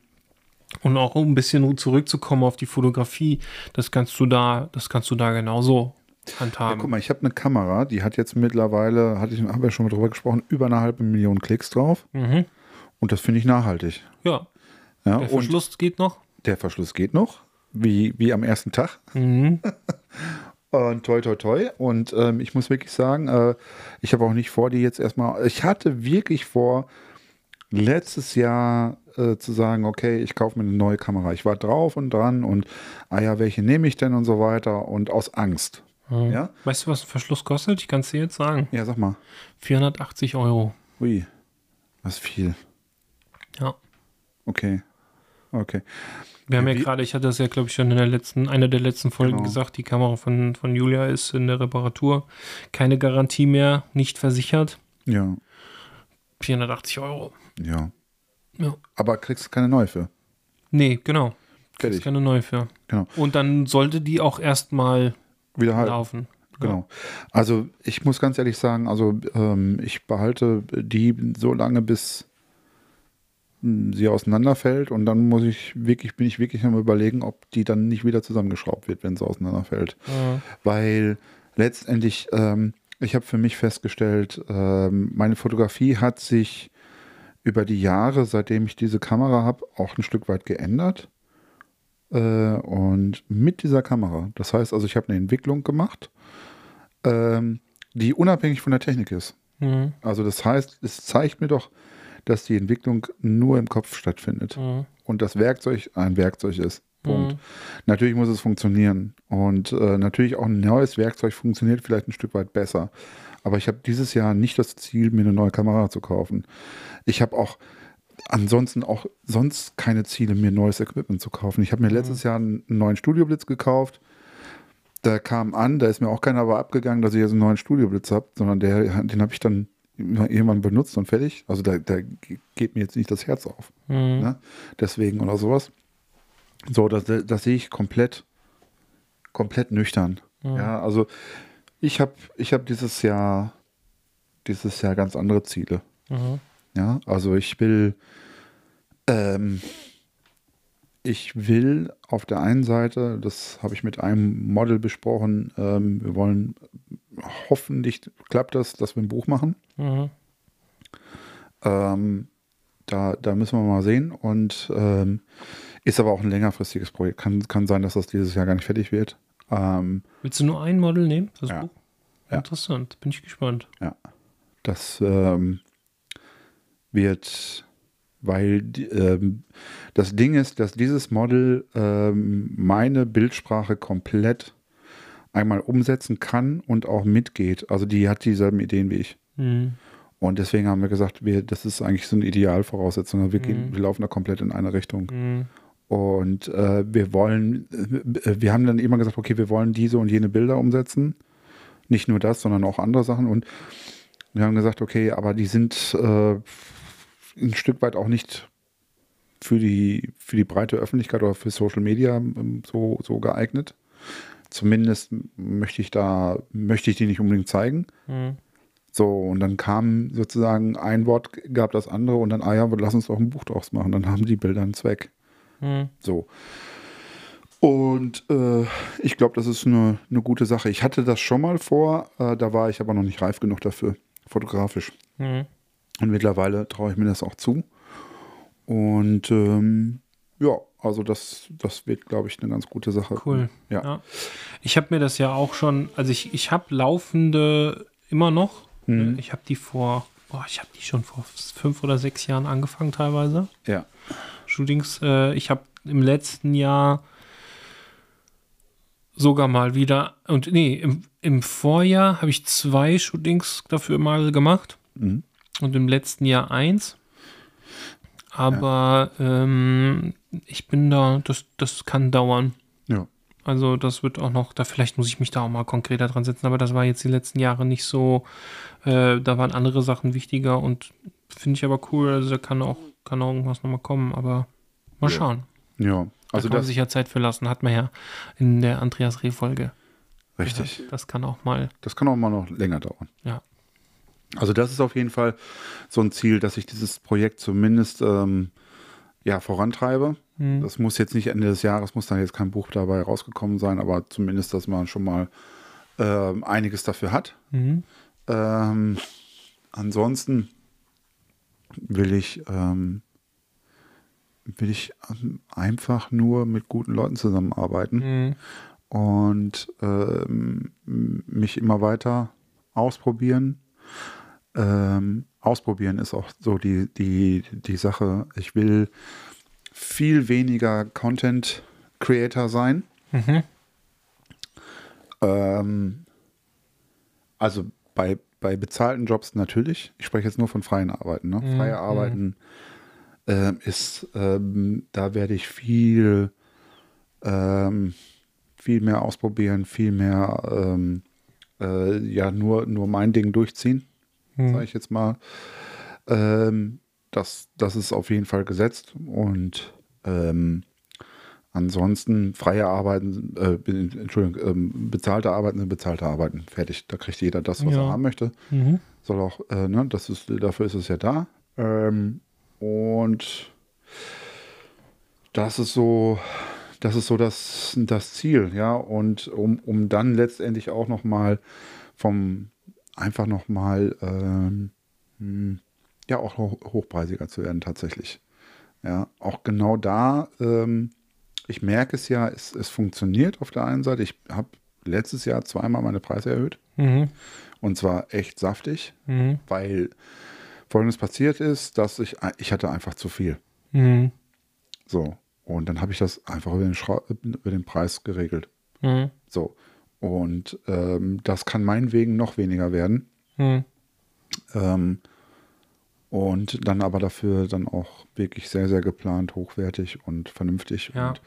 und auch um ein bisschen zurückzukommen auf die Fotografie, das kannst du da, das kannst du da genauso Ja, handhaben. guck mal, ich habe eine Kamera, die hat jetzt mittlerweile, hatte ich, haben wir schon mal drüber gesprochen, über eine halbe Million Klicks drauf. Mhm. Und das finde ich nachhaltig. Ja, Ja, der Verschluss geht noch. der Verschluss geht noch, wie, wie am ersten Tag. Mhm. Und toi, toi, toi. Und ähm, ich muss wirklich sagen, äh, ich habe auch nicht vor, die jetzt erstmal. Ich hatte wirklich vor, letztes Jahr äh, zu sagen, okay, ich kaufe mir eine neue Kamera. Ich war drauf und dran und, ah ja, welche nehme ich denn und so weiter. Und aus Angst. Mhm. Ja? Weißt du, was ein Verschluss kostet? Ich kann es dir jetzt sagen. Ja, sag mal. 480 Euro. Ui, was viel. Ja. Okay. Okay. Wir haben ja Wie- gerade, ich hatte das ja, glaube ich, schon in der letzten, einer der letzten Folgen Genau. gesagt, die Kamera von, von Julia ist in der Reparatur. Keine Garantie mehr, nicht versichert. Ja, 480 Euro. ja. Ja. Aber kriegst du keine neue für. Nee, genau. Fertig. keine neue für. Genau. Und dann sollte die auch erstmal Wieder halt. laufen. Genau. Also ich muss ganz ehrlich sagen, also ähm, ich behalte die so lange, bis sie auseinanderfällt und dann muss ich wirklich, bin ich wirklich am überlegen, ob die dann nicht wieder zusammengeschraubt wird, wenn sie auseinanderfällt. Ja. Weil letztendlich, ähm, ich habe für mich festgestellt, ähm, meine Fotografie hat sich über die Jahre, seitdem ich diese Kamera habe, auch ein Stück weit geändert. Äh, und mit dieser Kamera, das heißt also, ich habe eine Entwicklung gemacht, ähm, die unabhängig von der Technik ist. Mhm. Also das heißt, es zeigt mir doch, dass die Entwicklung nur im Kopf stattfindet Mhm. und das Werkzeug ein Werkzeug ist. Punkt. Mhm. Natürlich muss es funktionieren und äh, natürlich auch ein neues Werkzeug funktioniert vielleicht ein Stück weit besser. Aber ich habe dieses Jahr nicht das Ziel, mir eine neue Kamera zu kaufen. Ich habe auch ansonsten auch sonst keine Ziele, mir neues Equipment zu kaufen. Ich habe mir letztes Jahr einen neuen Studioblitz gekauft. Der kam an, da ist mir auch keiner aber abgegangen, dass ich jetzt einen neuen Studioblitz habe, sondern der, den habe ich dann irgendwann benutzt und fertig. Also da, da geht mir jetzt nicht das Herz auf. Mhm. Ne? Deswegen oder sowas. So, das, das sehe ich komplett, komplett nüchtern. Ja, also ich habe ich hab dieses Jahr, dieses Jahr ganz andere Ziele. Mhm. Ja, also ich will, ähm, ich will auf der einen Seite, das habe ich mit einem Model besprochen, ähm, wir wollen hoffentlich klappt das, dass wir ein Buch machen. Mhm. Ähm, da, da müssen wir mal sehen. Und ähm, ist aber auch ein längerfristiges Projekt. Kann, kann sein, dass das dieses Jahr gar nicht fertig wird. Ähm, Willst du nur ein Model nehmen? Das Ja. Buch? Ja. Interessant, bin ich gespannt. ja. Das ähm, wird, weil ähm, das Ding ist, dass dieses Model ähm, meine Bildsprache komplett einmal umsetzen kann und auch mitgeht. Also die hat dieselben Ideen wie ich. Mhm. Und deswegen haben wir gesagt, wir, das ist eigentlich so eine Idealvoraussetzung. Wir, gehen, Mhm. wir laufen da komplett in eine Richtung. Mhm. Und äh, wir wollen, äh, wir haben dann immer gesagt, okay, wir wollen diese und jene Bilder umsetzen. Nicht nur das, sondern auch andere Sachen. Und wir haben gesagt, okay, aber die sind äh, ein Stück weit auch nicht für die, für die breite Öffentlichkeit oder für Social Media ähm, so, so geeignet. Zumindest möchte ich da, möchte ich die nicht unbedingt zeigen. Mhm. So, und dann kam sozusagen ein Wort, gab das andere und dann, ah ja, lass uns doch ein Buch draus machen. Dann haben die Bilder einen Zweck. Mhm. So. Und äh, ich glaube, das ist eine, eine gute Sache. Ich hatte das schon mal vor, äh, da war ich aber noch nicht reif genug dafür, fotografisch. Mhm. Und mittlerweile traue ich mir das auch zu. Und ähm, ja, also das, das wird, glaube ich, eine ganz gute Sache. Cool. Ja. Ja. Ich habe mir das ja auch schon, also ich, ich habe laufende immer noch. Mhm. Ich habe die vor, boah, ich habe die schon vor fünf oder sechs Jahren angefangen teilweise. Ja. Shootings. Äh, ich habe im letzten Jahr sogar mal wieder, und nee, im, im Vorjahr habe ich zwei Shootings dafür mal gemacht Mhm. und im letzten Jahr eins. Aber ähm, ich bin da, das, das kann dauern. Ja. Also das wird auch noch, da vielleicht muss ich mich da auch mal konkreter dran setzen, aber das war jetzt die letzten Jahre nicht so, äh, da waren andere Sachen wichtiger und finde ich aber cool, also da kann auch, kann auch irgendwas nochmal kommen, aber mal Ja. schauen. Ja. Da Also kann man das sich ja Zeit für lassen, hat man ja in der Andreas Reh-Folge. richtig. gehört. Das kann auch mal, Das kann auch mal noch länger dauern. ja. Also das ist auf jeden Fall so ein Ziel, dass ich dieses Projekt zumindest ähm, ja, vorantreibe. Hm. Das muss jetzt nicht Ende des Jahres, muss da jetzt kein Buch dabei rausgekommen sein, aber zumindest, dass man schon mal ähm, einiges dafür hat. Mhm. Ähm, ansonsten will ich, ähm, will ich ähm, einfach nur mit guten Leuten zusammenarbeiten Mhm. und ähm, mich immer weiter ausprobieren. Ähm, ausprobieren ist auch so die, die, die Sache. Ich will viel weniger Content Creator sein. Mhm. Ähm, also bei, bei bezahlten Jobs natürlich. Ich spreche jetzt nur von freien Arbeiten. Ne? Mhm, Freie Arbeiten ähm, ist, ähm, da werde ich viel, ähm, viel mehr ausprobieren, viel mehr, ähm, äh, ja, nur, nur mein Ding durchziehen, Mhm. sage ich jetzt mal. Ähm, das, das ist auf jeden Fall gesetzt und ähm, ansonsten freie Arbeiten, äh, Entschuldigung, ähm, bezahlte Arbeiten sind bezahlte Arbeiten. Fertig. Da kriegt jeder das, was Ja. er haben möchte. Mhm. Soll auch, äh, ne, das ist, dafür ist es ja da. Ähm, und das ist so das ist so das, das Ziel, ja. Und um, um dann letztendlich auch nochmal vom, einfach nochmal, ähm, hm, ja, auch hoch, hochpreisiger zu werden tatsächlich. Ja, auch genau da, ähm, ich merke es ja, es, es funktioniert auf der einen Seite. Ich habe letztes Jahr zweimal meine Preise erhöht. Mhm. Und zwar echt saftig, Mhm. weil folgendes passiert ist, dass ich, ich hatte einfach zu viel. Mhm. So. Und dann habe ich das einfach über den, Schra über den Preis geregelt. Mhm. So. Und ähm, das kann meinetwegen noch weniger werden. Mhm. Ähm, und dann aber dafür dann auch wirklich sehr, sehr geplant, hochwertig und vernünftig. Ja. Und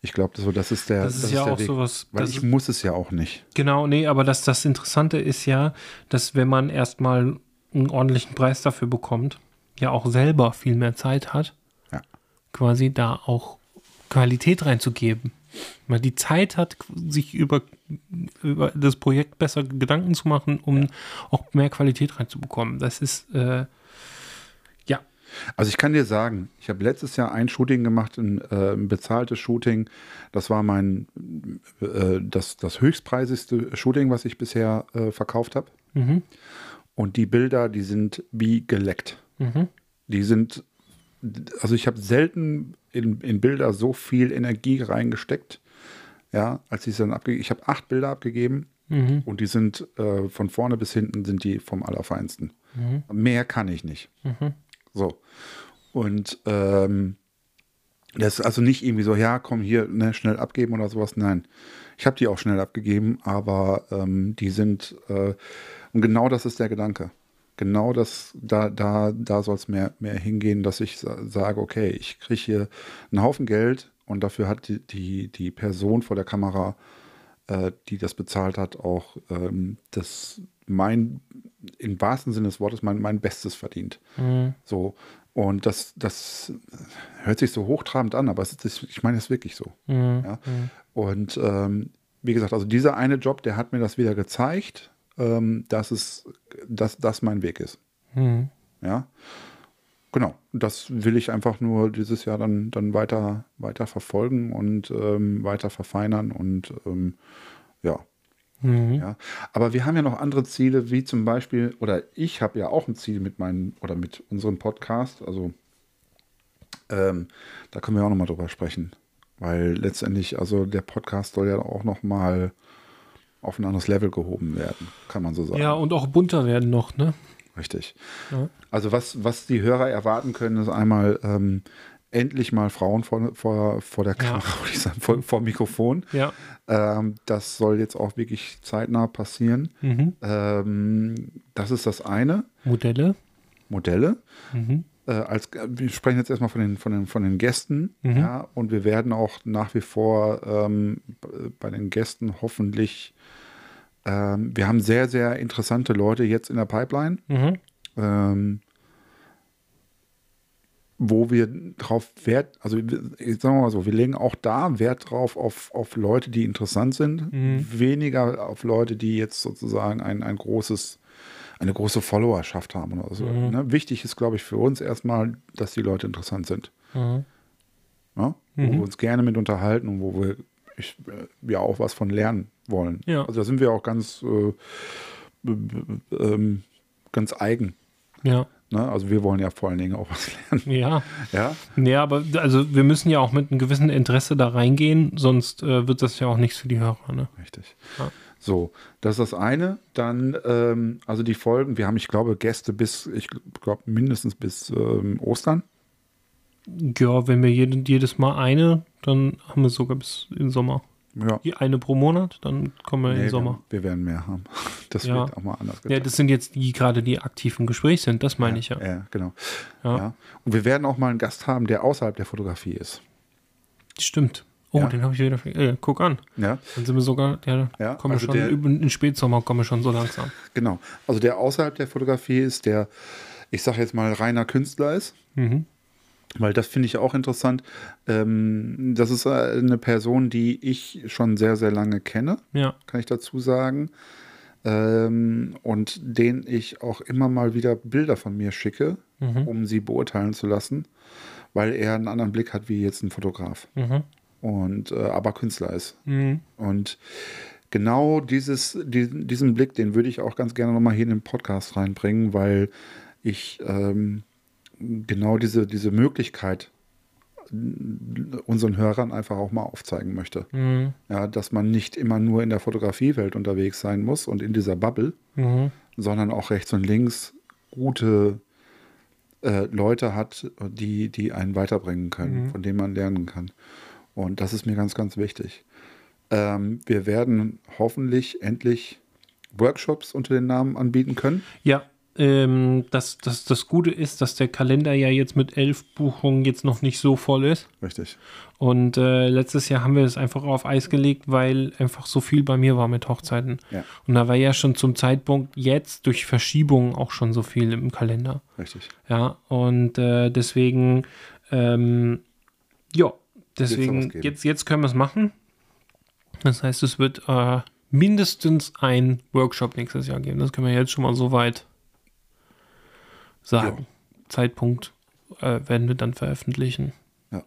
ich glaube, so, das ist der, Das ist ja der auch Weg. sowas- Weil das ich ist- muss es ja auch nicht. Genau, nee, aber das, das Interessante ist ja, dass wenn man erstmal einen ordentlichen Preis dafür bekommt, ja auch selber viel mehr Zeit hat, Ja. quasi da auch Qualität reinzugeben. Man die Zeit hat, sich über, über das Projekt besser Gedanken zu machen, um auch mehr Qualität reinzubekommen. Das ist, äh, ja, Also ich kann dir sagen, ich habe letztes Jahr ein Shooting gemacht, ein, äh, ein bezahltes Shooting. Das war mein äh, das, das höchstpreisigste Shooting, was ich bisher äh, verkauft habe. mhm, Und die Bilder, die sind wie geleckt. mhm, Die sind, also ich habe selten in, in Bilder so viel Energie reingesteckt. Ja, als ich es dann abgegeben, ich habe acht Bilder abgegeben mhm, und die sind äh, von vorne bis hinten sind die vom Allerfeinsten. Mehr kann ich nicht. mhm, So. Und ähm, das ist also nicht irgendwie so, ja, komm hier, ne, schnell abgeben oder sowas. Nein. Ich habe die auch schnell abgegeben, aber ähm, die sind, äh, und genau das ist der Gedanke. Genau das, da, da, da soll es mehr, mehr hingehen, dass ich sa sage, okay, ich kriege hier einen Haufen Geld und dafür hat die, die, die Person vor der Kamera, äh, die das bezahlt hat, auch ähm, das mein, im wahrsten Sinne des Wortes, mein, mein Bestes verdient. mhm, So. Und das, das hört sich so hochtrabend an, aber es ist, ich meine es wirklich so. mhm, Ja? Und ähm, wie gesagt, also dieser eine Job, der hat mir das wieder gezeigt, ähm, dass es, dass das mein Weg ist. mhm. Ja. Genau. Das will ich einfach nur dieses Jahr dann, dann weiter, weiter verfolgen und ähm, weiter verfeinern und ähm, ja. Mhm. Ja, aber wir haben ja noch andere Ziele, wie zum Beispiel, oder ich habe ja auch ein Ziel mit meinem oder mit unserem Podcast. Also ähm, da können wir auch nochmal drüber sprechen, weil letztendlich, also der Podcast soll ja auch nochmal auf ein anderes Level gehoben werden, kann man so sagen. Ja, und auch bunter werden noch, ne? Richtig. Ja. Also was, was die Hörer erwarten können, ist einmal ähm, endlich mal Frauen vor, vor, vor der Kamera, würde ich sagen, vor, vor dem Mikrofon. Ja. Ähm, das soll jetzt auch wirklich zeitnah passieren. Mhm. Ähm, das ist das eine. Modelle. Modelle. Mhm. Äh, als, wir sprechen jetzt erstmal von den, von den, von den Gästen. Mhm. Ja, und wir werden auch nach wie vor ähm, bei den Gästen hoffentlich, ähm, wir haben sehr, sehr interessante Leute jetzt in der Pipeline. Mhm. Ähm, wo wir drauf Wert, also wir- ich sagen wir mal so, wir legen auch da Wert drauf auf, auf Leute, die interessant sind, Mhm. weniger auf Leute, die jetzt sozusagen ein, ein großes, eine große Followerschaft haben oder so. Mhm. Ne? Wichtig ist, glaube ich, für uns erstmal, dass die Leute interessant sind. Mhm. Ne? Wo Mhm. wir uns gerne mit unterhalten und wo wir ich, äh, ja auch was von lernen wollen. Ja. Also da sind wir auch ganz, äh, ähm, ganz eigen. Ja. Ne? Also wir wollen ja vor allen Dingen auch was lernen. Ja. Ja, Ja, aber also wir müssen ja auch mit einem gewissen Interesse da reingehen, sonst äh, wird das ja auch nichts für die Hörer, ne? richtig. Ja. So, das ist das eine. Dann, ähm, also die Folgen, wir haben, ich glaube, Gäste bis, ich glaube, mindestens bis ähm, Ostern. Ja, wenn wir jede, jedes Mal eine, dann haben wir sogar bis in Sommer. Ja. Die eine pro Monat, dann kommen wir in Nee, den Sommer. Wir, wir werden mehr haben. Das Ja. wird auch mal anders Ja, das sind jetzt die gerade die aktiv im Gespräch sind, das meine ich ja. Ja, genau. Ja. Ja. Und wir werden auch mal einen Gast haben, der außerhalb der Fotografie ist. Stimmt. Oh, Ja. den habe ich wieder. ver- Äh, guck an. Ja, Dann sind wir sogar, ja, Ja, kommen also wir schon der- über in Spätsommer kommen wir schon so langsam. genau. Also der außerhalb der Fotografie ist, der, ich sage jetzt mal, reiner Künstler ist. Mhm. Weil das finde ich auch interessant. Ähm, das ist äh, eine Person, die ich schon sehr, sehr lange kenne, Ja. kann ich dazu sagen. Ähm, und den ich auch immer mal wieder Bilder von mir schicke, Mhm. um sie beurteilen zu lassen, weil er einen anderen Blick hat wie jetzt ein Fotograf. Mhm. Und äh, aber Künstler ist. Mhm. Und genau dieses, diesen, diesen Blick, den würde ich auch ganz gerne nochmal hier in den Podcast reinbringen, weil ich ähm, genau diese, diese Möglichkeit unseren Hörern einfach auch mal aufzeigen möchte. Mhm. Ja, dass man nicht immer nur in der Fotografiewelt unterwegs sein muss und in dieser Bubble, Mhm. sondern auch rechts und links gute äh, Leute hat, die, die einen weiterbringen können, Mhm. von denen man lernen kann. Und das ist mir ganz, ganz wichtig. Ähm, wir werden hoffentlich endlich Workshops unter den Namen anbieten können. Ja, ähm, das, das, das Gute ist, dass der Kalender ja jetzt mit elf Buchungen jetzt noch nicht so voll ist. Richtig. Und äh, letztes Jahr haben wir es einfach auf Eis gelegt, weil einfach so viel bei mir war mit Hochzeiten. Ja. Und da war ja schon zum Zeitpunkt jetzt durch Verschiebungen auch schon so viel im Kalender. Richtig. Ja, und äh, deswegen, ähm, ja, deswegen, jetzt, jetzt können wir es machen. Das heißt, es wird äh, mindestens ein Workshop nächstes Jahr geben. Das können wir jetzt schon mal so weit sagen. Zeitpunkt äh, werden wir dann veröffentlichen. Ja.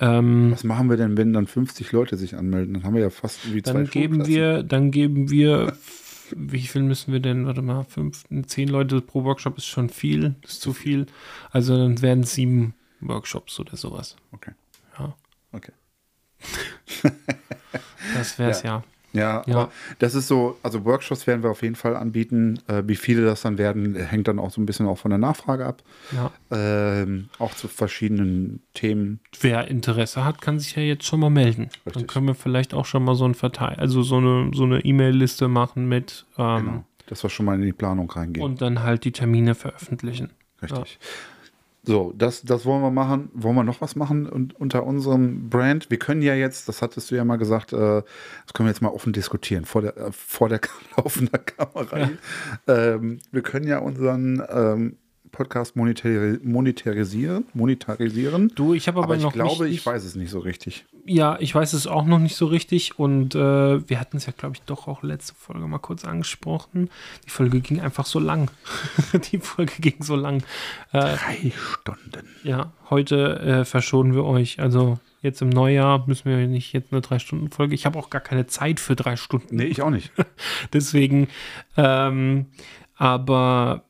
Ähm, Was machen wir denn, wenn dann 50 Leute sich anmelden? Dann haben wir ja fast wie zwei dann geben wir, dann geben wir, wie viel müssen wir denn, warte mal, fünf, zehn Leute pro Workshop ist schon viel, ist zu viel. Also dann werden es sieben Workshops oder sowas. Okay. Ja, Okay. das wäre es ja. Ja, Ja. aber das ist so, also Workshops werden wir auf jeden Fall anbieten. Äh, wie viele das dann werden, hängt dann auch so ein bisschen auch von der Nachfrage ab. ja. Ähm, auch zu verschiedenen Themen. Wer Interesse hat, kann sich ja jetzt schon mal melden. Dann Richtig. können wir vielleicht auch schon mal so ein Verteil, also so eine, so eine E-Mail-Liste machen mit ähm, Genau. Dass wir schon mal in die Planung reingehen. und dann halt die Termine veröffentlichen. Richtig. So, das, das wollen wir machen. Wollen wir noch was machen und, unter unserem Brand? Wir können ja jetzt, das hattest du ja mal gesagt, äh, das können wir jetzt mal offen diskutieren, vor der, äh, vor der laufenden Kamera. Ähm, wir können ja unseren ähm, Podcast monetari monetarisieren, monetarisieren. Du, ich habe aber, Aber ich noch glaube, nicht, ich weiß es nicht so richtig. Ja, ich weiß es auch noch nicht so richtig und äh, wir hatten es ja, glaube ich, doch auch letzte Folge mal kurz angesprochen. Die Folge ging einfach so lang. Die Folge ging so lang. Äh, Drei Stunden. ja, heute äh, verschonen wir euch. Also jetzt im Neujahr müssen wir nicht jetzt eine Drei-Stunden-Folge. Ich habe auch gar keine Zeit für drei Stunden. Nee, ich auch nicht. Deswegen, ähm, aber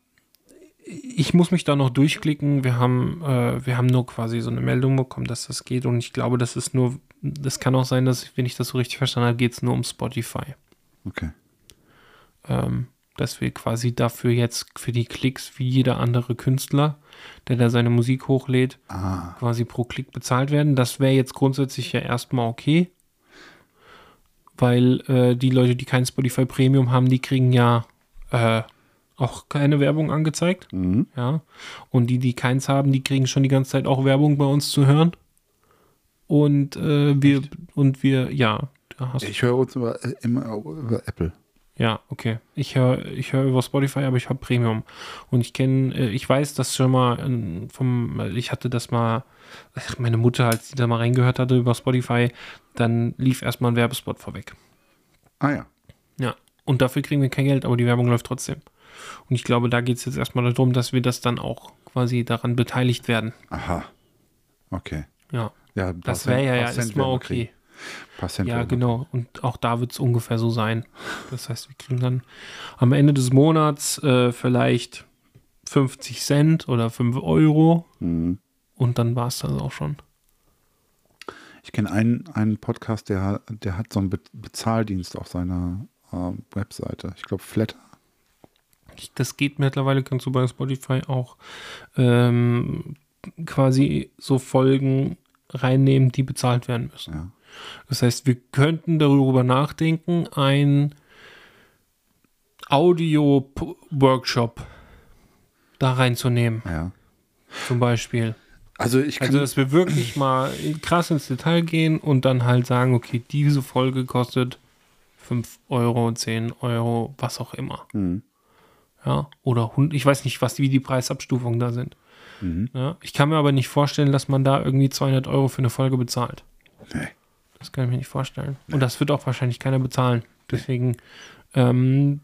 ich muss mich da noch durchklicken. Wir haben, äh, wir haben nur quasi so eine Meldung bekommen, dass das geht. Und ich glaube, das ist nur, das kann auch sein, dass, wenn ich das so richtig verstanden habe, geht es nur um Spotify. Okay. Ähm, dass wir quasi dafür jetzt für die Klicks wie jeder andere Künstler, der da seine Musik hochlädt, Ah, quasi pro Klick bezahlt werden. Das wäre jetzt grundsätzlich ja erstmal okay. Weil äh, die Leute, die kein Spotify Premium haben, die kriegen ja äh, auch keine Werbung angezeigt. mhm. Ja. Und die, die keins haben, die kriegen schon die ganze Zeit auch Werbung bei uns zu hören. Und äh, wir, und wir, ja, da hast ich höre uns über, äh, immer über Apple. ja, okay. Ich höre ich hör über Spotify, aber ich habe Premium. Und ich kenne, äh, ich weiß das schon mal ähm, vom, ich hatte das mal, meine Mutter, als sie da mal reingehört hatte über Spotify, dann lief erstmal ein Werbespot vorweg. Ah ja. Ja. Und dafür kriegen wir kein Geld, aber die Werbung läuft trotzdem. Und ich glaube, da geht es jetzt erstmal darum, dass wir das dann auch quasi daran beteiligt werden. Aha. Okay. Ja. Ja, Das wäre ja, ja erstmal okay. Cent Ja, genau. Und auch da wird es ungefähr so sein. Das heißt, wir kriegen dann am Ende des Monats äh, vielleicht 50 Cent oder 5 Euro Mhm. und dann war es das auch schon. Ich kenne einen, einen Podcast, der, der hat so einen Be Bezahldienst auf seiner ähm, Webseite. Ich glaube, Flatter. Das geht mittlerweile, kannst du bei Spotify auch ähm, quasi so Folgen reinnehmen, die bezahlt werden müssen. Ja. Das heißt, wir könnten darüber nachdenken, ein Audio-Workshop da reinzunehmen, ja. zum Beispiel. Also ich kann, Also, dass wir wirklich mal krass ins Detail gehen und dann halt sagen, okay, diese Folge kostet 5 Euro, 10 Euro, was auch immer. Mhm. Ja, oder 100, ich weiß nicht, was wie die Preisabstufungen da sind. Mhm. Ja, ich kann mir aber nicht vorstellen, dass man da irgendwie 200 Euro für eine Folge bezahlt. Nee. Das kann ich mir nicht vorstellen. Und das wird auch wahrscheinlich keiner bezahlen. Deswegen, ähm,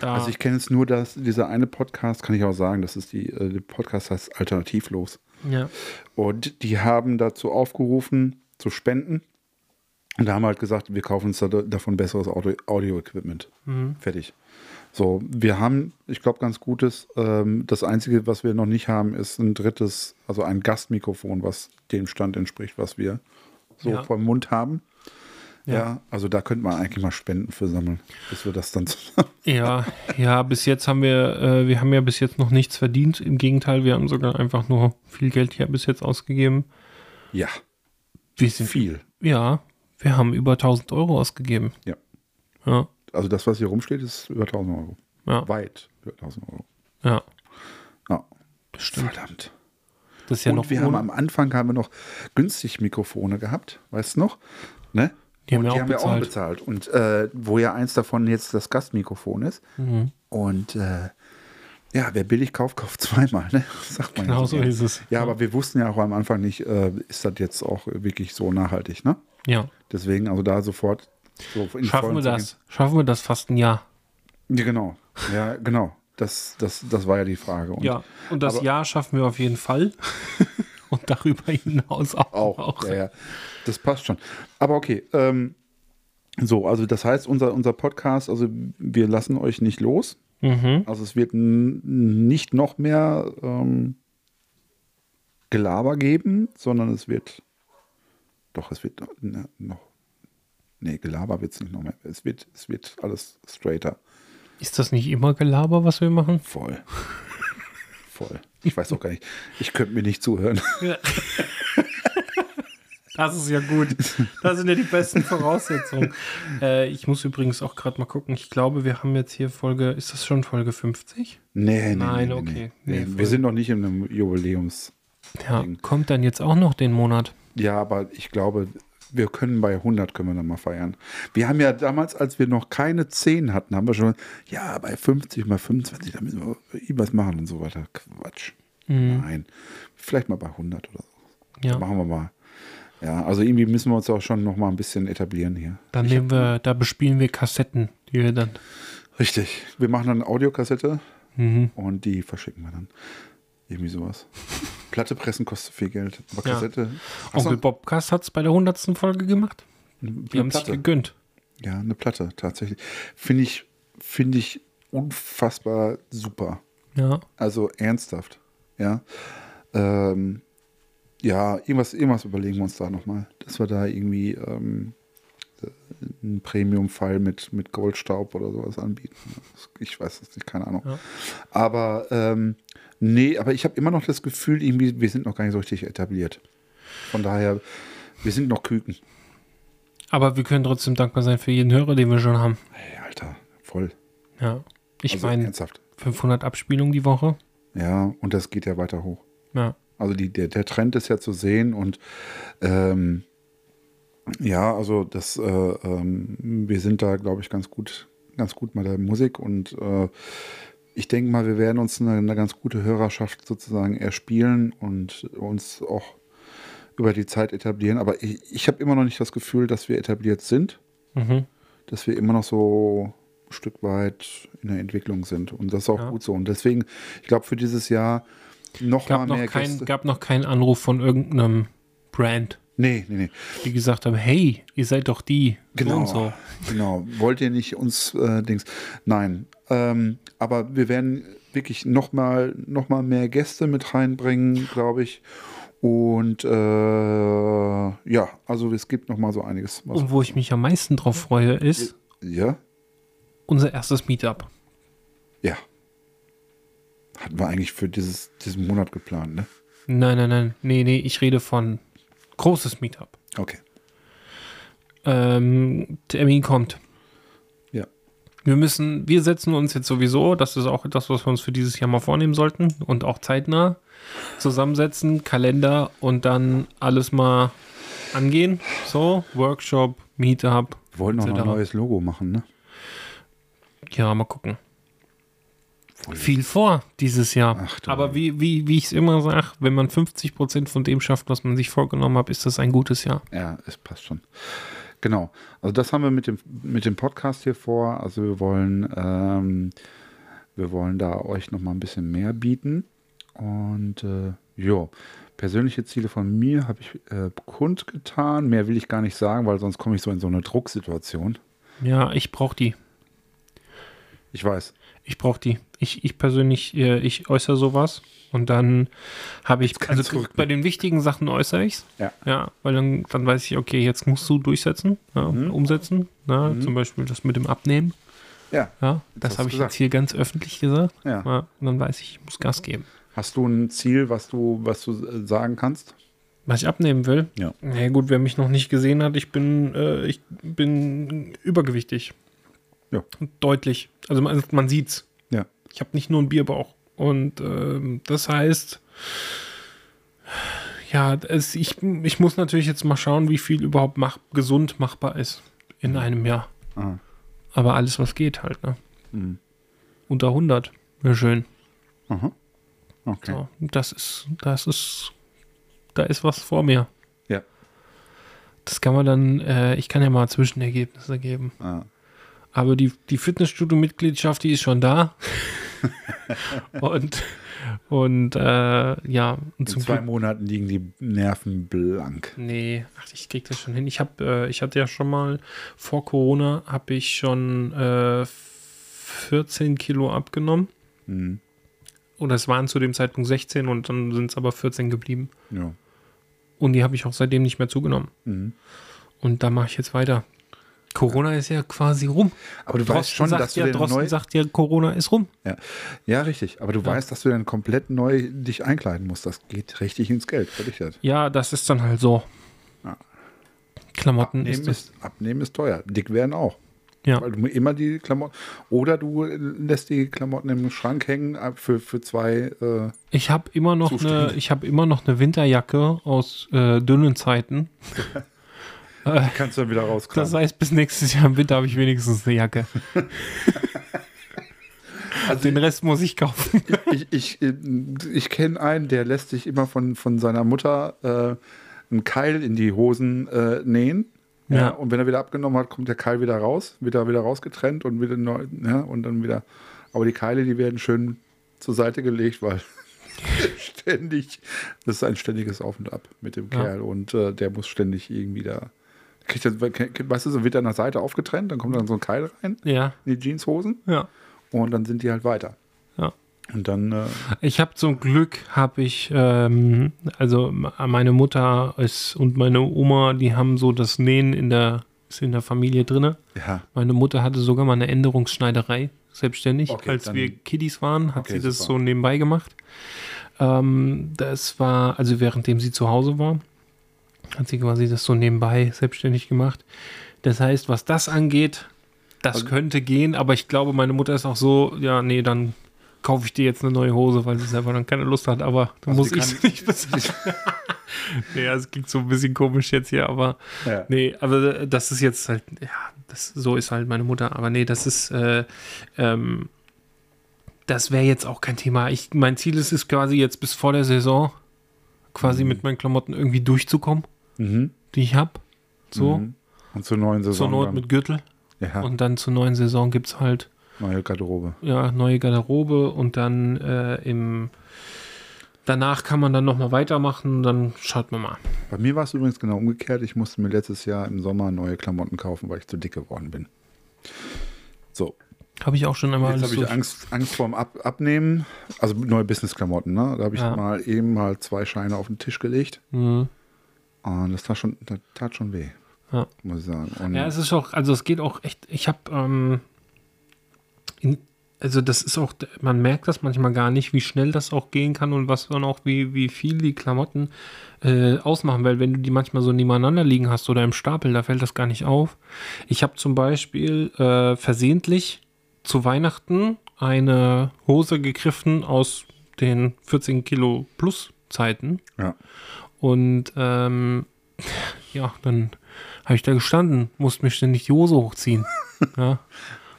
da, Also ich kenne jetzt nur das, dieser eine Podcast, kann ich auch sagen, das ist die, äh, der Podcast heißt Alternativlos. ja, Und die haben dazu aufgerufen, zu spenden. Und da haben wir halt gesagt, wir kaufen uns da, davon besseres Audio- Audio-Equipment. Fertig. So, wir haben, ich glaube, ganz gutes. Ähm, das Einzige, was wir noch nicht haben, ist ein drittes, also ein Gastmikrofon, was dem Stand entspricht, was wir so Ja. vom Mund haben. Ja. Ja. also da könnte man eigentlich mal Spenden für sammeln, bis wir das dann zusammen. Ja, ja, bis jetzt haben wir, äh, wir haben ja bis jetzt noch nichts verdient. Im Gegenteil, wir haben sogar einfach nur viel Geld hier bis jetzt ausgegeben. Ja, Wir sind, viel. ja, wir haben über 1000 Euro ausgegeben. Ja. Ja, Also das, was hier rumsteht, ist über 1000 Euro. ja, Weit über 1000 Euro. ja. Ja, Das stimmt. verdammt. Das ist ja und noch wir haben am Anfang haben wir noch günstig Mikrofone gehabt, weißt du noch? Ne? Die haben und wir die auch haben wir auch bezahlt. Und äh, wo ja eins davon jetzt das Gastmikrofon ist. Mhm. Und äh, ja, wer billig kauft, kauft zweimal, ne? Sagt man ja Genau so ist es. Ja, aber wir wussten ja auch am Anfang nicht, äh, ist das jetzt auch wirklich so nachhaltig, ne? Ja. Deswegen, also da sofort so Schaffen wir das? Schaffen wir das fast ein Jahr? Ja, genau. Ja, genau. Das, das, das war ja die Frage. Und ja. Und das aber- Jahr schaffen wir auf jeden Fall. Und darüber hinaus auch. Auch, Ja, ja. Das passt schon. Aber okay, ähm, so, also das heißt, unser, unser Podcast, also wir lassen euch nicht los. Mhm. Also es wird nicht noch mehr ähm, Gelaber geben, sondern es wird, doch, es wird ne, noch, nee, Gelaber wird es nicht noch mehr. Es wird, es wird alles straighter. Ist das nicht immer Gelaber, was wir machen? Voll. Voll. Ich weiß auch gar nicht. Ich könnte mir nicht zuhören. Das ist ja gut. Das sind ja die besten Voraussetzungen. Äh, ich muss übrigens auch gerade mal gucken. Ich glaube, wir haben jetzt hier Folge, ist das schon Folge 50? Nee, nee, Nein, nee, okay. Nee, Nee, wir sind noch nicht in einem Jubiläums. Ja, Ding. kommt dann jetzt auch noch den Monat. Ja, aber ich glaube, wir können bei 100 können wir dann mal feiern. Wir haben ja damals, als wir noch keine 10 hatten, haben wir schon, ja, bei 50 mal 25, da müssen wir irgendwas machen und so weiter. Quatsch. Nein. Vielleicht mal bei 100 oder so. Ja. Machen wir mal. Ja, also irgendwie müssen wir uns auch schon noch mal ein bisschen etablieren hier. Dann nehmen wir, da bespielen wir Kassetten, die wir dann. Richtig. Wir machen dann eine Audiokassette Mhm. und die verschicken wir dann. Irgendwie sowas. Platte pressen kostet viel Geld. Aber Ja. Kassette. So, Onkel Bobcast hat es bei der 100. Folge gemacht. Die eine haben Platte. gegönnt. Ja, eine Platte, tatsächlich. Finde ich, finde ich unfassbar super. Ja. Also ernsthaft. Ja. Ähm, ja, irgendwas, irgendwas überlegen wir uns da nochmal. Dass wir da irgendwie ähm, einen Premium-Fall mit, mit Goldstaub oder sowas anbieten. Ich weiß es nicht, keine Ahnung. Ja. Aber ähm, nee, aber ich habe immer noch das Gefühl, irgendwie, wir sind noch gar nicht so richtig etabliert. Von daher, wir sind noch Küken. Aber wir können trotzdem dankbar sein für jeden Hörer, den wir schon haben. Hey, Alter, voll. Ja. Ich also meine, ernsthaft. 500 Abspielungen die Woche. Ja, und das geht ja weiter hoch. Ja. Also die, der, der Trend ist ja zu sehen und ähm, ja, also das, äh, ähm, wir sind da, glaube ich, ganz gut, ganz gut bei der Musik und äh, ich denke mal, wir werden uns eine, eine ganz gute Hörerschaft sozusagen erspielen und uns auch über die Zeit etablieren. Aber ich, ich habe immer noch nicht das Gefühl, dass wir etabliert sind, Mhm. dass wir immer noch so ein Stück weit in der Entwicklung sind. Und das ist auch Ja. gut so. Und deswegen, ich glaube, für dieses Jahr noch Gab mal noch, mehr kein, Gäste. gab noch keinen Anruf von irgendeinem Brand, Nee, nee, nee. die gesagt haben, hey, ihr seid doch die. Genau. So so. Genau. Wollt ihr nicht uns äh, Dings? Nein. Ähm, aber wir werden wirklich noch mal, noch mal mehr Gäste mit reinbringen, glaube ich. Und äh, ja, also es gibt noch mal so einiges. Was, Und wo ich mich am meisten drauf freue, ist ja, unser erstes Meetup. ja. Hatten wir eigentlich für dieses, diesen Monat geplant, ne? Nein, nein, nein. Nee, nee, ich rede von großes Meetup. Okay. Ähm, Termin kommt. Wir müssen, wir setzen uns jetzt sowieso, das ist auch etwas, was wir uns für dieses Jahr mal vornehmen sollten und auch zeitnah zusammensetzen, Kalender und dann alles mal angehen. So, Workshop, Meetup. Wir wollten auch noch ein neues Logo machen, ne? Ja, mal gucken. Viel vor dieses Jahr. Ach Aber wie, wie, wie ich es immer sage, wenn man 50% von dem schafft, was man sich vorgenommen hat, ist das ein gutes Jahr. Ja, es passt schon. Genau. Also das haben wir mit dem, mit dem Podcast hier vor. Also wir wollen, ähm, wir wollen da euch noch mal ein bisschen mehr bieten. Und äh, jo, Persönliche Ziele von mir habe ich äh, kundgetan. Mehr will ich gar nicht sagen, weil sonst komme ich so in so eine Drucksituation. Ja, ich brauche die. Ich weiß. Ich brauche die. Ich, ich persönlich, äh, ich äußere sowas und dann habe ich, also Zurück bei den wichtigen Sachen äußere ich es. Ja. Ja, weil dann, dann weiß ich, okay, jetzt musst du durchsetzen, ja, Mhm. umsetzen. Ja, Zum Beispiel das mit dem Abnehmen. Ja. Ja, das habe ich gesagt. jetzt hier ganz öffentlich gesagt. Ja. Ja, und dann weiß ich, ich muss Gas geben. Hast du ein Ziel, was du, was du äh, sagen kannst? Was ich abnehmen will? Ja. Na gut, wer mich noch nicht gesehen hat, ich bin, äh, ich bin übergewichtig. Ja. Deutlich. Also man, man sieht's. Ja. Ich habe nicht nur einen Bierbauch. Und ähm, das heißt, ja, es, ich, ich muss natürlich jetzt mal schauen, wie viel überhaupt mach, gesund machbar ist in einem Jahr. Ah. Aber alles, was geht halt, ne? Mhm. Unter 100. Wäre schön. Aha. Okay. So, das ist, das ist, da ist was vor mir. Ja. Das kann man dann, äh, ich kann ja mal Zwischenergebnisse geben. Ah. Aber die, die Fitnessstudio-Mitgliedschaft, die ist schon da. und und äh, ja, und In zwei Glück. Monaten liegen die Nerven blank. Nee, ach, ich krieg das schon hin. Ich habe, äh, ich hatte ja schon mal vor Corona habe ich schon äh, 14 Kilo abgenommen. Mhm. Oder es waren zu dem Zeitpunkt 16 und dann sind es aber 14 geblieben. Ja. Und die habe ich auch seitdem nicht mehr zugenommen. Mhm. Und da mache ich jetzt weiter. Corona ist ja quasi rum. Aber du weißt schon, dass du ja, den Drosten neu... sagt ja, Corona ist rum. Ja. ja, richtig. Aber du weißt, dass du dann komplett neu dich einkleiden musst. Das geht richtig ins Geld, versichert. Ja, das ist dann halt so. Ja. Klamotten Abnehmen ist ist, abnehmen ist teuer. Dick werden auch. Ja. Weil du immer die Klamotten. Oder du lässt die Klamotten im Schrank hängen äh, für, für zwei. Äh, Ich habe immer noch eine, ich habe immer noch eine Winterjacke aus äh, dünnen Zeiten. kannst du dann wieder rauskramen. Das heißt, bis nächstes Jahr im Winter habe ich wenigstens eine Jacke. also Den Rest muss ich kaufen. ich ich, äh, ich kenne einen, der lässt sich immer von, von seiner Mutter äh, einen Keil in die Hosen äh, nähen. Ja. Ja. Und wenn er wieder abgenommen hat, kommt der Keil wieder raus, wird er wieder rausgetrennt und wieder neu, ja, und dann wieder. Aber die Keile, die werden schön zur Seite gelegt, weil ständig, das ist ein ständiges Auf und Ab mit dem Ja. Kerl und äh, der muss ständig irgendwie da. Kriegt er, weißt du, so wird er nach Seite aufgetrennt, dann kommt dann so ein Keil rein Ja, in die Jeanshosen ja, und dann sind die halt weiter. ja. Und dann, äh, Ich habe zum Glück, habe ich, ähm, also m- meine Mutter ist und meine Oma, die haben so das Nähen in der, ist in der Familie drinne. ja, Meine Mutter hatte sogar mal eine Änderungsschneiderei, selbstständig. Okay, Als dann- wir Kiddies waren, hat Okay, sie das super. so nebenbei gemacht. Ähm, das war, also währenddem sie zu Hause war, hat sie quasi das so nebenbei selbstständig gemacht. Das heißt, was das angeht, das Also- könnte gehen, aber ich glaube, meine Mutter ist auch so, ja, nee, dann kaufe ich dir jetzt eine neue Hose, weil sie selber dann keine Lust hat, aber dann Also muss ich sie nicht bezahlen. ja, es klingt so ein bisschen komisch jetzt hier, aber ja. Nee, aber das ist jetzt halt, ja, das, so ist halt meine Mutter. Aber nee, das ist, äh, ähm, das wäre jetzt auch kein Thema. Ich, mein Ziel ist es quasi jetzt bis vor der Saison quasi mit meinen Klamotten irgendwie durchzukommen, Mhm. die ich habe. So, Mhm. Und zur neuen Saison. zur Not dann. mit Gürtel. ja, Und dann zur neuen Saison gibt es halt neue Garderobe. ja, neue Garderobe und dann äh, im danach kann man dann nochmal weitermachen, dann schaut man mal. Bei mir war es übrigens genau umgekehrt. Ich musste mir letztes Jahr im Sommer neue Klamotten kaufen, weil ich zu dick geworden bin. So, Habe ich auch schon einmal jetzt habe ich. Angst, Angst vorm Ab Abnehmen. Also neue Business-Klamotten, ne? Da habe ich Ja. mal eben mal zwei Scheine auf den Tisch gelegt. Mhm. Und das tat schon, das tat schon weh, Ja. muss ich sagen. Und Ja, es ist auch, also es geht auch echt, ich habe, ähm, in- also das ist auch, man merkt das manchmal gar nicht, wie schnell das auch gehen kann und was dann auch, wie, wie viel die Klamotten äh, ausmachen, weil wenn du die manchmal so nebeneinander liegen hast oder im Stapel, da fällt das gar nicht auf. Ich habe zum Beispiel äh, versehentlich zu Weihnachten eine Hose gegriffen aus den 14 Kilo Plus Zeiten ja. Und ähm, ja, dann habe ich da gestanden, musste mir ständig die Hose hochziehen. ja,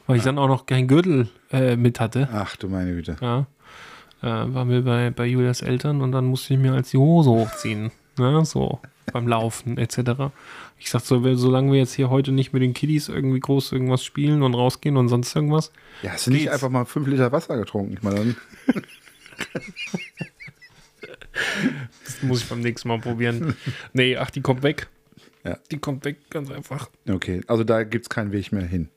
weil ich dann auch noch keinen Gürtel äh, mit hatte. Ach du meine Güte. Ja, äh, waren wir bei, bei Julias Eltern und dann musste ich mir als die Hose hochziehen. Ja, so beim Laufen etc. Ich sag so, solange wir jetzt hier heute nicht mit den Kiddies irgendwie groß irgendwas spielen und rausgehen und sonst irgendwas. Ja, hast du nicht einfach mal fünf Liter Wasser getrunken? Ich meine, dann, Das muss ich beim nächsten Mal probieren. Nee, ach, die kommt weg. Ja. Die kommt weg, ganz einfach. Okay, also da gibt es keinen Weg mehr hin.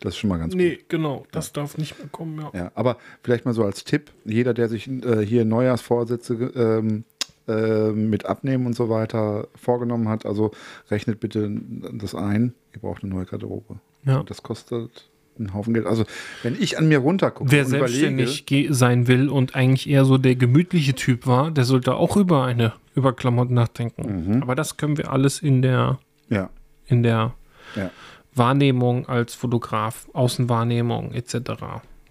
Das ist schon mal ganz gut. Nee, genau. Das darf nicht mehr kommen, ja. Ja, aber vielleicht mal so als Tipp: jeder, der sich äh, hier Neujahrsvorsätze ähm, äh, mit Abnehmen und so weiter vorgenommen hat, also rechnet bitte das ein. Ihr braucht eine neue Garderobe. Ja. Das kostet einen Haufen Geld. Also, wenn ich an mir runtergucke Wer selbstständig sein will und eigentlich eher so der gemütliche Typ war, der sollte auch über eine, über Klamotten nachdenken. Aber das können wir alles in der, ja, in der ja. Wahrnehmung als Fotograf, Außenwahrnehmung etc.